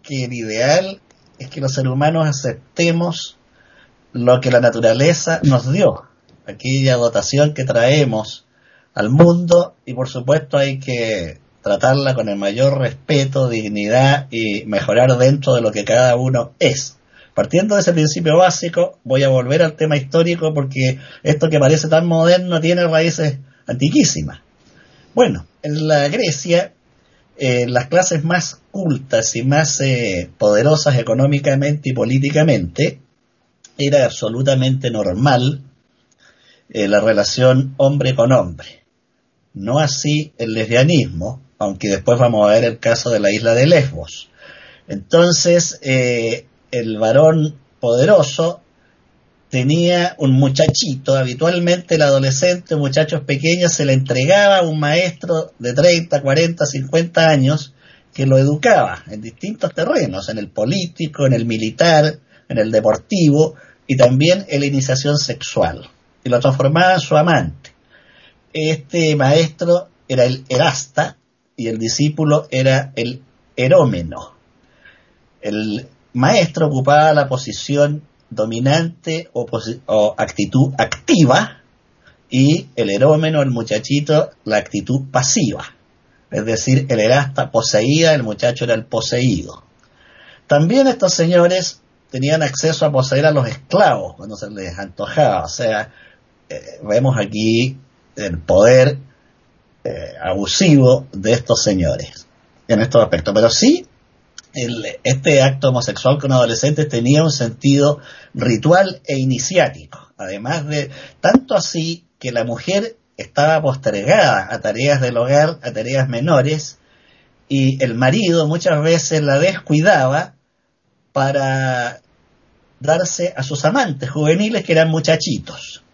que el ideal es que los seres humanos aceptemos lo que la naturaleza nos dio, aquella dotación que traemos al mundo y por supuesto hay que tratarla con el mayor respeto, dignidad y mejorar dentro de lo que cada uno es. Partiendo de ese principio básico, voy a volver al tema histórico porque esto que parece tan moderno tiene raíces antiquísimas. Bueno, en la Grecia, eh, las clases más cultas y más eh, poderosas económicamente y políticamente era absolutamente normal eh, la relación hombre con hombre. No así el lesbianismo, aunque después vamos a ver el caso de la isla de Lesbos. Entonces, eh, el varón poderoso tenía un muchachito, habitualmente el adolescente, muchachos pequeños, se le entregaba a un maestro de 30, 40, 50 años que lo educaba en distintos terrenos, en el político, en el militar, en el deportivo y también en la iniciación sexual. Y lo transformaba en su amante. Este maestro era el Erasta y el discípulo era el Erómeno. El maestro ocupaba la posición dominante o, actitud activa y el Erómeno, el muchachito, la actitud pasiva. Es decir, el Erasta poseía, el muchacho era el poseído. También estos señores tenían acceso a poseer a los esclavos cuando se les antojaba. O sea, eh, vemos aquí el poder eh, abusivo de estos señores en estos aspectos. Pero sí, este acto homosexual con adolescentes tenía un sentido ritual e iniciático. Además de, tanto así que la mujer estaba postergada a tareas del hogar, a tareas menores, y el marido muchas veces la descuidaba para darse a sus amantes juveniles que eran muchachitos.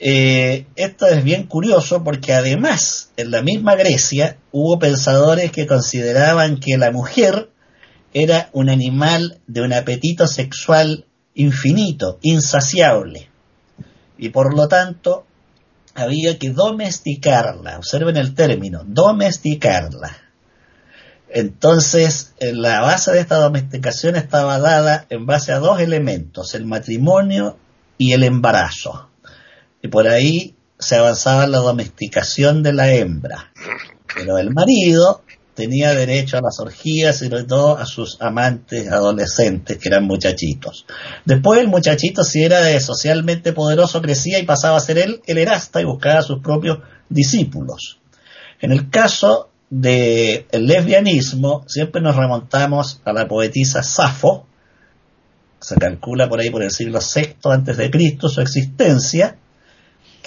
Eh, esto es bien curioso porque además en la misma Grecia hubo pensadores que consideraban que la mujer era un animal de un apetito sexual infinito, insaciable, y por lo tanto había que domesticarla, observen el término, domesticarla. Entonces, la base de esta domesticación estaba dada en base a dos elementos, el matrimonio y el embarazo. Y por ahí se avanzaba la domesticación de la hembra. Pero el marido tenía derecho a las orgías y sobre todo a sus amantes adolescentes, que eran muchachitos. Después el muchachito, si era de socialmente poderoso, crecía y pasaba a ser él el erasta y buscaba a sus propios discípulos. En el caso del lesbianismo, siempre nos remontamos a la poetisa Safo, se calcula por ahí por el siglo VI antes de Cristo su existencia,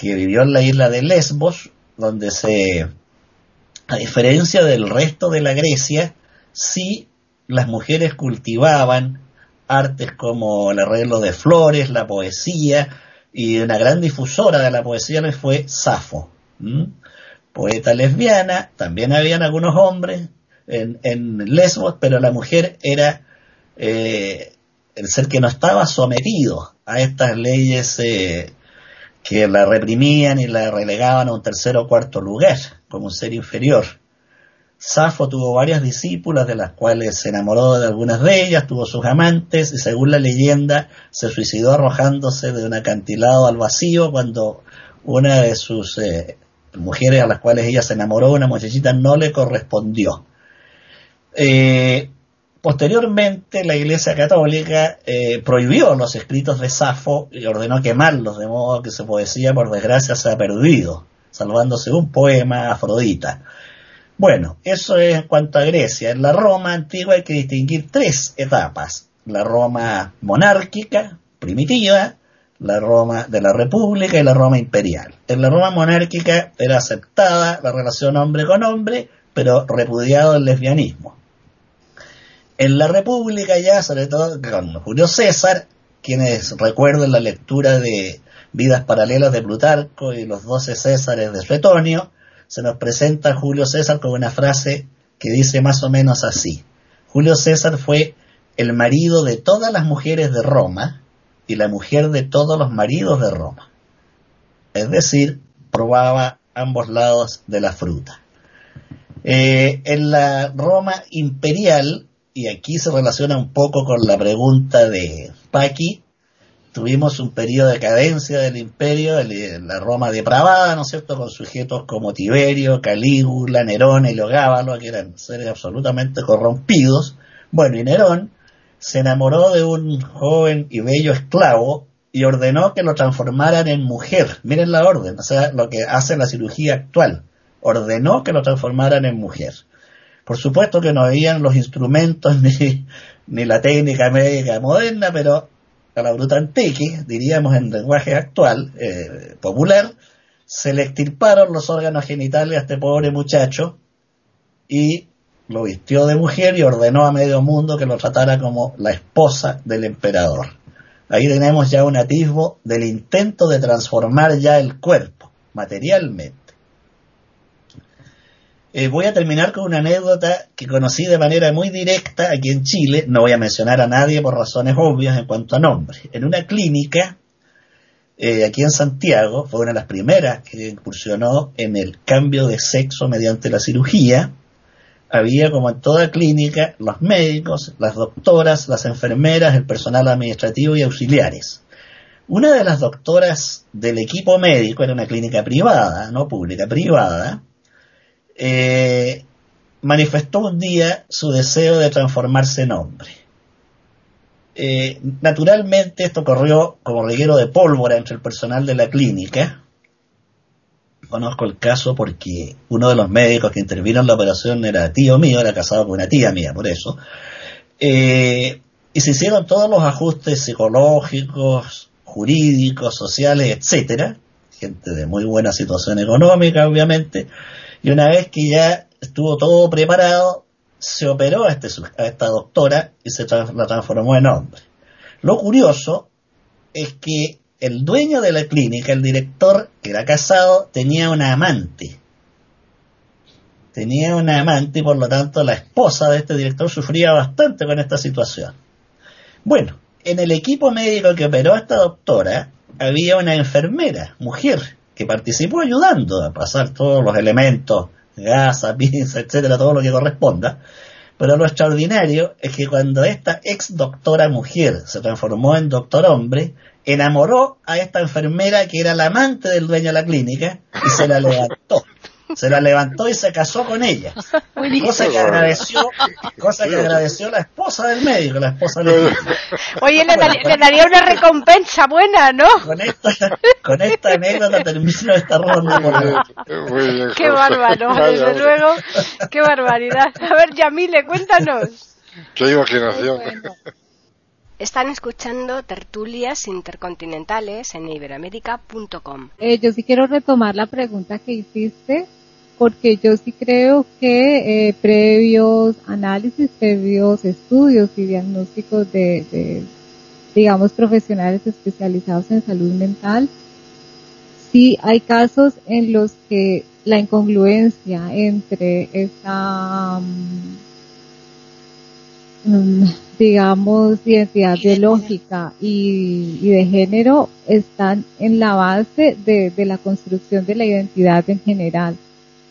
que vivió en la isla de Lesbos, donde se, a diferencia del resto de la Grecia, sí las mujeres cultivaban artes como el arreglo de flores, la poesía, y una gran difusora de la poesía fue Safo poeta lesbiana, también habían algunos hombres en, en Lesbos, pero la mujer era eh, el ser que no estaba sometido a estas leyes eh, que la reprimían y la relegaban a un tercer o cuarto lugar, como un ser inferior. Safo tuvo varias discípulas, de las cuales se enamoró de algunas de ellas, tuvo sus amantes y según la leyenda se suicidó arrojándose de un acantilado al vacío cuando una de sus eh, mujeres a las cuales ella se enamoró, una muchachita no le correspondió. Eh, posteriormente, la Iglesia Católica eh, prohibió los escritos de Safo y ordenó quemarlos, de modo que su poesía, por desgracia, se perdido, salvándose un poema, Afrodita. Bueno, eso es en cuanto a Grecia. En la Roma antigua hay que distinguir tres etapas. La Roma monárquica, primitiva, la Roma de la República y la Roma imperial. En la Roma monárquica era aceptada la relación hombre con hombre, pero repudiado el lesbianismo. En la República ya, sobre todo con Julio César, quienes recuerden la lectura de Vidas paralelas de Plutarco y los doce Césares de Suetonio, se nos presenta Julio César con una frase que dice más o menos así. Julio César fue el marido de todas las mujeres de Roma y la mujer de todos los maridos de Roma. Es decir, probaba ambos lados de la fruta. Eh, en la Roma imperial, y aquí se relaciona un poco con la pregunta de Paqui, tuvimos un periodo de cadencia del imperio, la Roma depravada, ¿no es cierto?, con sujetos como Tiberio, Calígula, Nerón y Logábalo, que eran seres absolutamente corrompidos. Bueno, y Nerón se enamoró de un joven y bello esclavo y ordenó que lo transformaran en mujer. Miren la orden, o sea, lo que hace la cirugía actual. Ordenó que lo transformaran en mujer. Por supuesto que no habían los instrumentos ni, ni la técnica médica moderna, pero a la bruta antique, diríamos en lenguaje actual, eh, popular, se le extirparon los órganos genitales a este pobre muchacho y lo vistió de mujer y ordenó a medio mundo que lo tratara como la esposa del emperador. Ahí tenemos ya un atisbo del intento de transformar ya el cuerpo, materialmente. Eh, voy a terminar con una anécdota que conocí de manera muy directa aquí en Chile. No voy a mencionar a nadie por razones obvias en cuanto a nombre. En una clínica, eh, aquí en Santiago, fue una de las primeras que incursionó en el cambio de sexo mediante la cirugía. Había, como en toda clínica, los médicos, las doctoras, las enfermeras, el personal administrativo y auxiliares. Una de las doctoras del equipo médico era una clínica privada, no pública, privada, eh, manifestó un día su deseo de transformarse en hombre. Eh, naturalmente esto corrió como reguero de pólvora entre el personal de la clínica. Conozco el caso porque uno de los médicos que intervino en la operación era tío mío, era casado con una tía mía, por eso. Eh, y se hicieron todos los ajustes psicológicos, jurídicos, sociales, etcétera. Gente de muy buena situación económica, obviamente y una vez que ya estuvo todo preparado, se operó a, este, a esta doctora y se la transformó en hombre. Lo curioso es que el dueño de la clínica, el director, que era casado, tenía una amante. Tenía una amante y por lo tanto la esposa de este director sufría bastante con esta situación. Bueno, en el equipo médico que operó a esta doctora había una enfermera, mujer, que participó ayudando a pasar todos los elementos, gasa, pinza, etcétera, todo lo que corresponda. Pero lo extraordinario es que cuando esta ex doctora mujer se transformó en doctor hombre, enamoró a esta enfermera que era la amante del dueño de la clínica y se la levantó se la levantó y se casó con ella. Cosa que agradeció, cosa que agradeció la esposa del médico, la esposa del Oye, le, daría una recompensa buena, ¿no? Con esta, con esta anécdota termino esta ronda. qué bárbaro, desde luego, qué barbaridad. A ver, Yamile, cuéntanos. Qué imaginación. Están escuchando tertulias intercontinentales en iberoamérica.com. Eh, yo sí quiero retomar la pregunta que hiciste porque yo sí creo que eh, previos análisis, previos estudios y diagnósticos de, digamos, profesionales especializados en salud mental, sí hay casos en los que la incongruencia entre esa, mm, mm, digamos, identidad biológica y, y, de género están en la base de, de la construcción de la identidad en general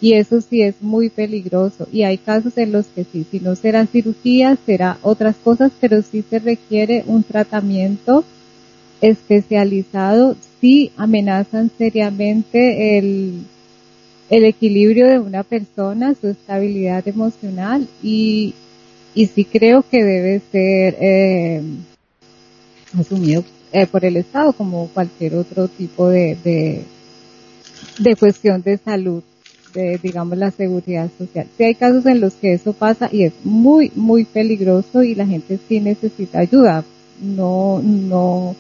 y eso sí es muy peligroso. Y hay casos en los que sí, si no será cirugía, será otras cosas, pero sí se requiere un tratamiento especializado si amenazan seriamente el, el equilibrio de una persona, su estabilidad emocional. Y, y sí creo que debe ser eh, asumido eh, por el Estado como cualquier otro tipo de, de, de cuestión de salud de, digamos, la seguridad social. Si hay casos en los que eso pasa y es muy, muy peligroso y la gente sí necesita ayuda. No, no,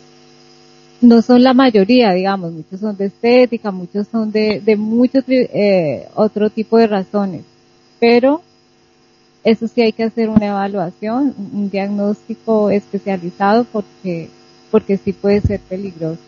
no son la mayoría, digamos, muchos son de estética, muchos son de, de muchos, eh, otro tipo de razones. Pero eso sí hay que hacer una evaluación, un diagnóstico especializado porque, porque sí puede ser peligroso.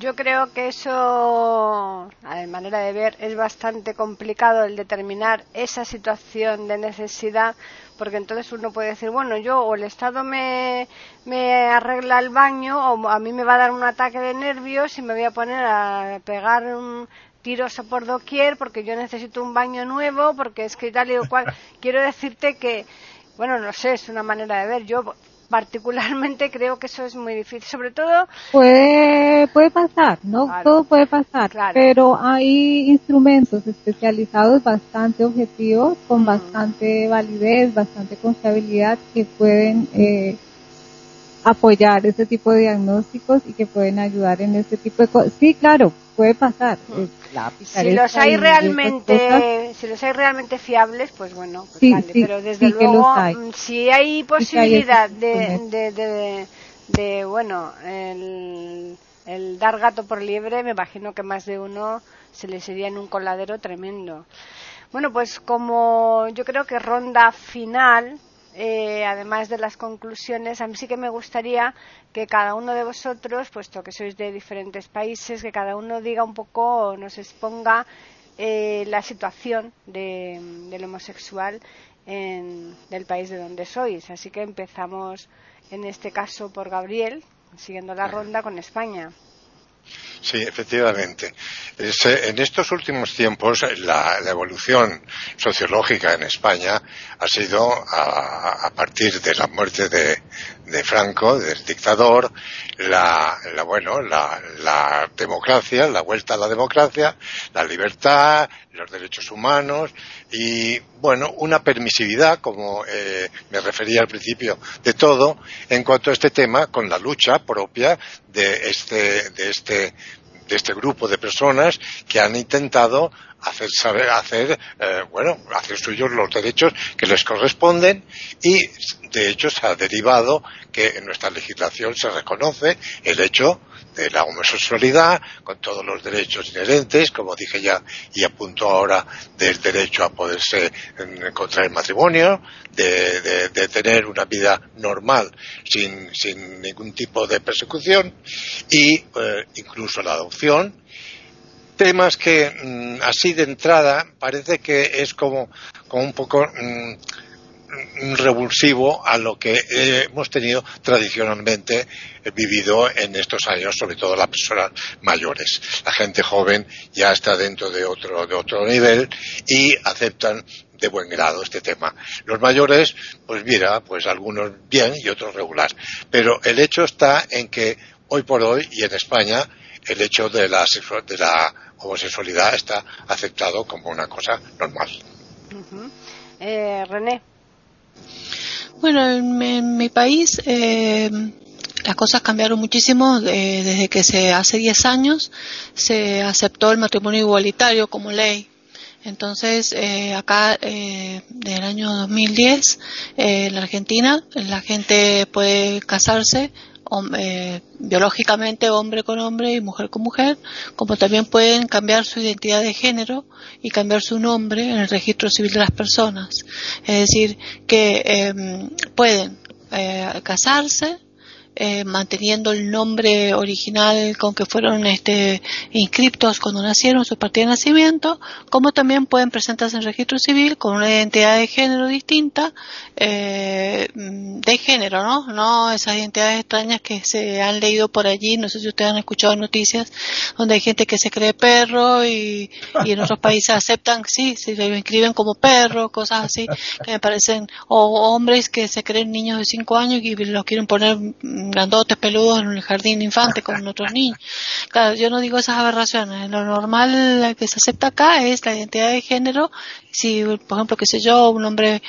Yo creo que eso, a manera de ver, es bastante complicado el determinar esa situación de necesidad, porque entonces uno puede decir, bueno, yo o el Estado me, me arregla el baño o a mí me va a dar un ataque de nervios y me voy a poner a pegar un, tiros por doquier porque yo necesito un baño nuevo, porque es que tal y cual. Quiero decirte que, bueno, no sé, es una manera de ver. Yo particularmente creo que eso es muy difícil, sobre todo puede puede pasar, no todo puede pasar, pero hay instrumentos especializados bastante objetivos, con bastante validez, bastante confiabilidad que pueden eh, apoyar ese tipo de diagnósticos y que pueden ayudar en este tipo de cosas. Sí, claro, puede pasar. Eh, si los hay realmente, si los hay realmente fiables, pues bueno, pues vale. pero desde luego, mm, si hay posibilidad de, de, de, bueno, el, el dar gato por liebre, me imagino que más de uno se le sería en un coladero tremendo. Bueno, pues como yo creo que ronda final, eh, además de las conclusiones, a mí sí que me gustaría que cada uno de vosotros, puesto que sois de diferentes países, que cada uno diga un poco, nos exponga eh, la situación del homosexual en, del país de donde sois. Así que empezamos en este caso por Gabriel, siguiendo la ronda con España. Sí, efectivamente. en estos últimos tiempos la, evolución sociológica en España ha sido a, partir de la muerte de, Franco, del dictador, la, bueno, la, democracia, la vuelta a la democracia, la libertad, los derechos humanos y, bueno, una permisividad, como eh, me refería al principio, de todo en cuanto a este tema con la lucha propia de este, de este de este grupo de personas que han intentado hacer saber, hacer, eh, bueno, hacer suyos los derechos que les corresponden y de hecho se ha derivado que en nuestra legislación se reconoce el hecho de la homosexualidad con todos los derechos inherentes, como dije ya y apunto ahora del derecho a poderse en matrimonio, de, tener una vida normal sin, sin ningún tipo de persecución y eh, incluso la adopción temas que mm, así de entrada parece que es como, como un poco mm, revulsivo a lo que hemos tenido tradicionalmente vivido en estos años, sobre todo las personas mayores. La gente joven ya está dentro de otro, de otro nivel y aceptan de buen grado este tema. Los mayores, pues mira, pues algunos bien y otros regular. Pero el hecho está en que hoy por hoy y en España el hecho de la, de la homosexualidad está aceptado como una cosa normal. Eh, René. Bueno, en, mi país eh, las cosas cambiaron muchísimo eh, desde que se hace 10 años se aceptó el matrimonio igualitario como ley. Entonces, acá, eh, del año 2010, en la Argentina, la gente puede casarse eh, biológicamente hombre con hombre y mujer con mujer, como también pueden cambiar su identidad de género y cambiar su nombre en el registro civil de las personas. Es decir, que em, pueden eh, casarse, eh, manteniendo el nombre original con que fueron este, inscriptos cuando nacieron, su partida de nacimiento, como también pueden presentarse en registro civil con una identidad de género distinta, eh, de género, ¿no? No esas identidades extrañas que se han leído por allí, no sé si ustedes han escuchado noticias, donde hay gente que se cree perro y, en otros países aceptan, sí, se lo inscriben como perro, cosas así, que me parecen, o hombres que se creen niños de 5 años y los quieren poner grandotes peludos en el jardín infante con otros niños. Claro, yo no digo esas aberraciones. Lo normal que se acepta acá es la identidad de género. Si, por ejemplo, qué sé yo, un hombre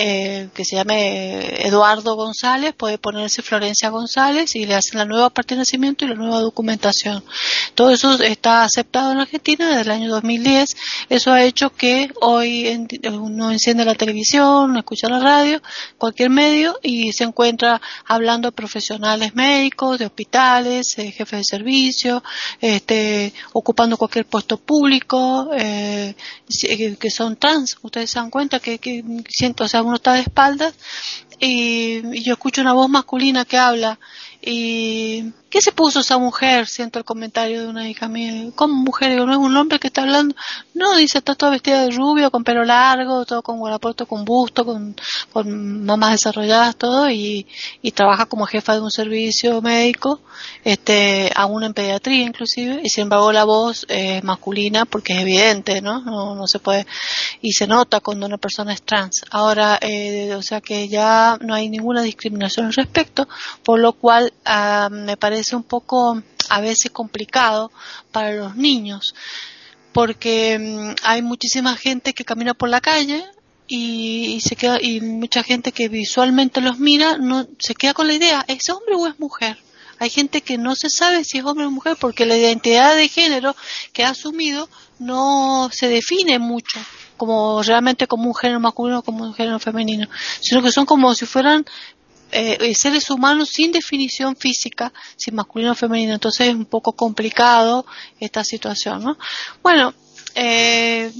eh, que se llame Eduardo González, puede ponerse Florencia González y le hacen la nueva parte de nacimiento y la nueva documentación. Todo eso está aceptado en Argentina desde el año 2010. Eso ha hecho que hoy uno enciende la televisión, escucha la radio, cualquier medio y se encuentra hablando de profesionales médicos, de hospitales, eh, jefes de servicio, este, ocupando cualquier puesto público, eh, que son trans. Ustedes se dan cuenta que, que siento, o sea, uno está de espaldas y, yo escucho una voz masculina que habla y, ¿qué se puso esa mujer? Siento el comentario de una hija mía. ¿Cómo mujer? Digo, ¿no es un hombre que está hablando? No, dice, está toda vestida de rubio, con pelo largo, todo con guaraporto, con busto, con, con mamás desarrolladas, todo, y, y trabaja como jefa de un servicio médico, este, aún en pediatría inclusive, y sin embargo la voz es masculina porque es evidente, ¿no? No, no se puede, y se nota cuando una persona es trans. Ahora, eh, o sea que ya no hay ninguna discriminación al respecto, por lo cual ah, me parece un poco a veces complicado para los niños, porque mm, hay muchísima gente que camina por la calle y, se queda y mucha gente que visualmente los mira no se queda con la idea es hombre o es mujer hay gente que no se sabe si es hombre o mujer porque la identidad de género que ha asumido no se define mucho como realmente como un género masculino o como un género femenino, sino que son como si fueran eh, seres humanos sin definición física, sin masculino o femenino. Entonces es un poco complicado esta situación, ¿no? Bueno, eh,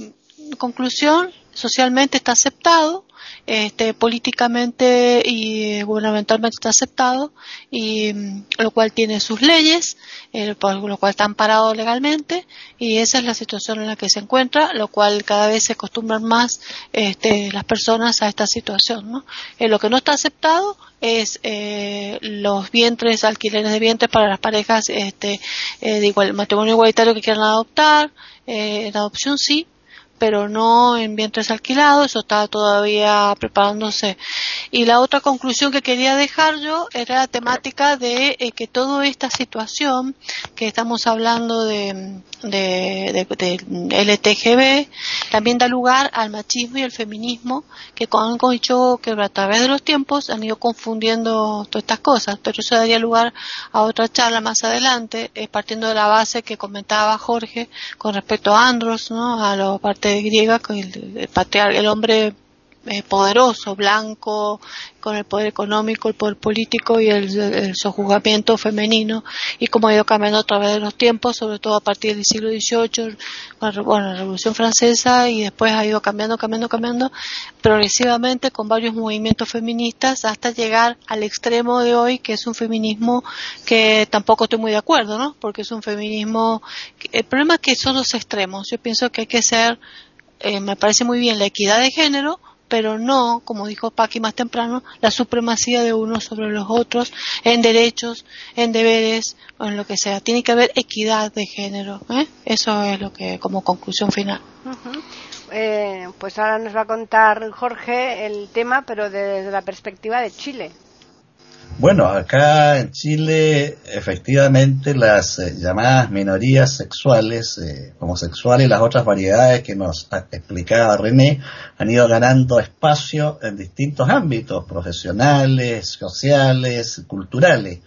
conclusión, socialmente está aceptado, este, políticamente y gubernamentalmente está aceptado y mm, lo cual tiene sus leyes eh, por lo cual está amparado legalmente y esa es la situación en la que se encuentra lo cual cada vez se acostumbran más este, las personas a esta situación ¿no? Eh, lo que no está aceptado es eh, los vientres alquileres de vientres para las parejas este, de igual matrimonio igualitario que quieran adoptar la adopción sí pero no en vientres alquilados, eso está todavía preparándose. Y la otra conclusión que quería dejar yo era la temática de eh, que toda esta situación que estamos hablando de, de, LTGB también da lugar al machismo y al feminismo que han dicho que a través de los tiempos han ido confundiendo todas estas cosas, pero eso daría lugar a otra charla más adelante, eh, partiendo de la base que comentaba Jorge con respecto a Andros, ¿no? a la parte griega, el, el, el hombre eh, poderoso, blanco, con el poder económico, el poder político y el, sojuzgamiento femenino, y como ha ido cambiando a través de los tiempos, sobre todo a partir del siglo XVIII, bueno, la Revolución Francesa, y después ha ido cambiando, cambiando, cambiando, progresivamente con varios movimientos feministas, hasta llegar al extremo de hoy, que es un feminismo que tampoco estoy muy de acuerdo, ¿no? Porque es un feminismo, el problema es que son los extremos, yo pienso que hay que ser, eh, me parece muy bien la equidad de género, pero no, como dijo Paqui más temprano, la supremacía de unos sobre los otros en derechos, en deberes o en lo que sea. Tiene que haber equidad de género. ¿eh? Eso es lo que, como conclusión final. eh, pues ahora nos va a contar Jorge el tema, pero desde la perspectiva de Chile. Bueno, acá en Chile efectivamente las eh, llamadas minorías sexuales, eh, homosexuales y las otras variedades que nos explicaba René han ido ganando espacio en distintos ámbitos, profesionales, sociales, culturales,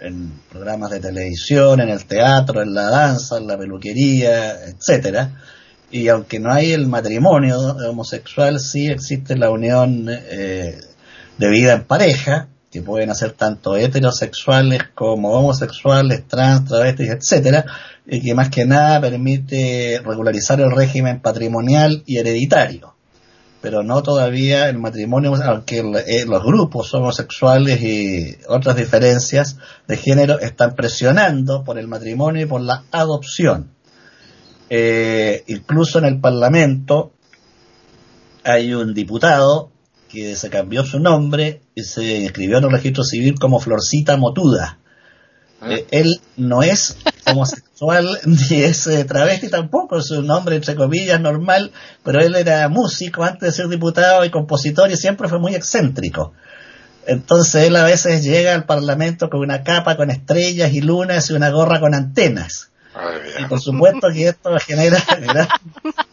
en programas de televisión, en el teatro, en la danza, en la peluquería, etcétera. Y aunque no hay el matrimonio homosexual, sí existe la unión eh, de vida en pareja, que pueden hacer tanto heterosexuales como homosexuales, trans, travestis, etcétera, y que más que nada permite regularizar el régimen patrimonial y hereditario. Pero no todavía el matrimonio, aunque eh, los grupos homosexuales y otras diferencias de género están presionando por el matrimonio y por la adopción. Eh, incluso en el Parlamento hay un diputado que se cambió su nombre y se inscribió en el registro civil como Florcita Motuda. Ah. Eh, él no es homosexual ni es eh, travesti tampoco, es un nombre entre comillas normal, pero él era músico antes de ser diputado y compositor y siempre fue muy excéntrico. Entonces él a veces llega al Parlamento con una capa con estrellas y lunas y una gorra con antenas y por supuesto que esto genera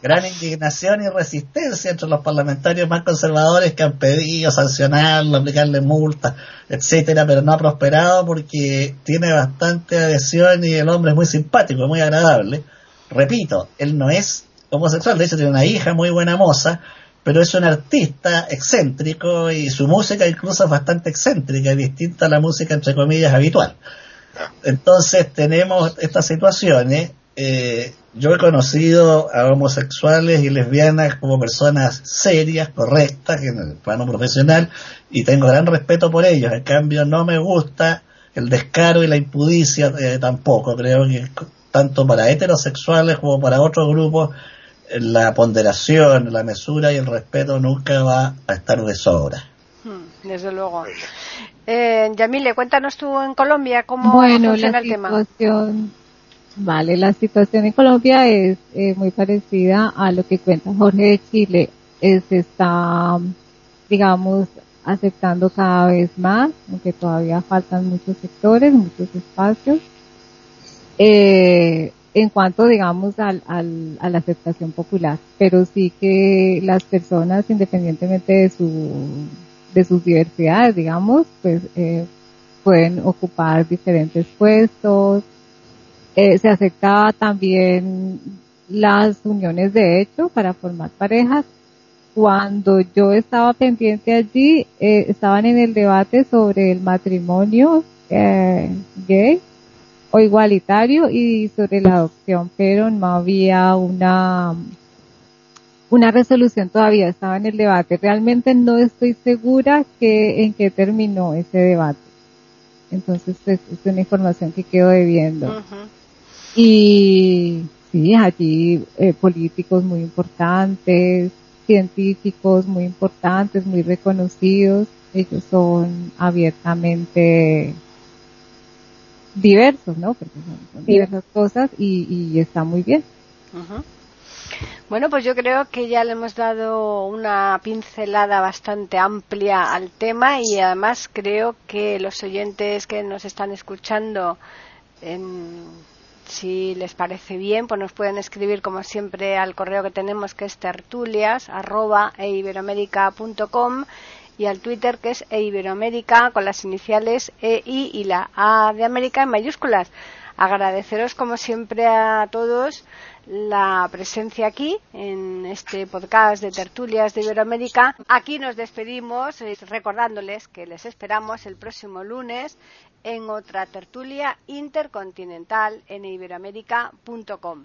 gran, indignación y resistencia entre los parlamentarios más conservadores que han pedido sancionarlo, aplicarle multas, etcétera, pero no ha prosperado porque tiene bastante adhesión y el hombre es muy simpático, muy agradable. Repito, él no es homosexual, de hecho tiene una hija muy buena moza, pero es un artista excéntrico y su música incluso es bastante excéntrica, distinta a la música entre comillas habitual. Entonces tenemos estas situaciones. Eh, yo he conocido a homosexuales y lesbianas como personas serias, correctas en el plano profesional y tengo gran respeto por ellos. En cambio, no me gusta el descaro y la impudicia eh, tampoco. Creo que tanto para heterosexuales como para otros grupos la ponderación, la mesura y el respeto nunca va a estar de sobra. Desde luego. Eh, Yamile, cuéntanos tú en Colombia cómo bueno, funciona la el tema. situación, Vale, la situación en Colombia es eh, muy parecida a lo que cuenta Jorge de Chile. Eh, se está, digamos, aceptando cada vez más, aunque todavía faltan muchos sectores, muchos espacios. Eh, en cuanto, digamos, al, al, a la aceptación popular, pero sí que las personas, independientemente de su, de sus diversidades, digamos, pues, eh, pueden ocupar diferentes puestos. Eh, se aceptaba también las uniones de hecho para formar parejas. Cuando yo estaba pendiente allí, eh, estaban en el debate sobre el matrimonio eh, gay o igualitario y sobre la adopción, pero no había una una resolución todavía, estaba en el debate. Realmente no estoy segura que en qué terminó ese debate. Entonces es una información que quedo debiendo. Y sí, allí eh, políticos muy importantes, científicos muy importantes, muy reconocidos, ellos son abiertamente diversos, ¿no? Porque son, son diversas cosas y, y está muy bien. Ujú. Bueno, pues yo creo que ya le hemos dado una pincelada bastante amplia al tema y además creo que los oyentes que nos están escuchando, en- si les parece bien, pues nos pueden escribir como siempre al correo que tenemos que es tertulias arroba eiberoamerica.com y al Twitter que es eiberoamérica con las iniciales EI y la A de América en mayúsculas. Agradeceros como siempre a todos la presencia aquí en este podcast de tertulias de Iberoamérica. Aquí nos despedimos eh, recordándoles que les esperamos el próximo lunes en otra tertulia intercontinental en iberoamérica.com.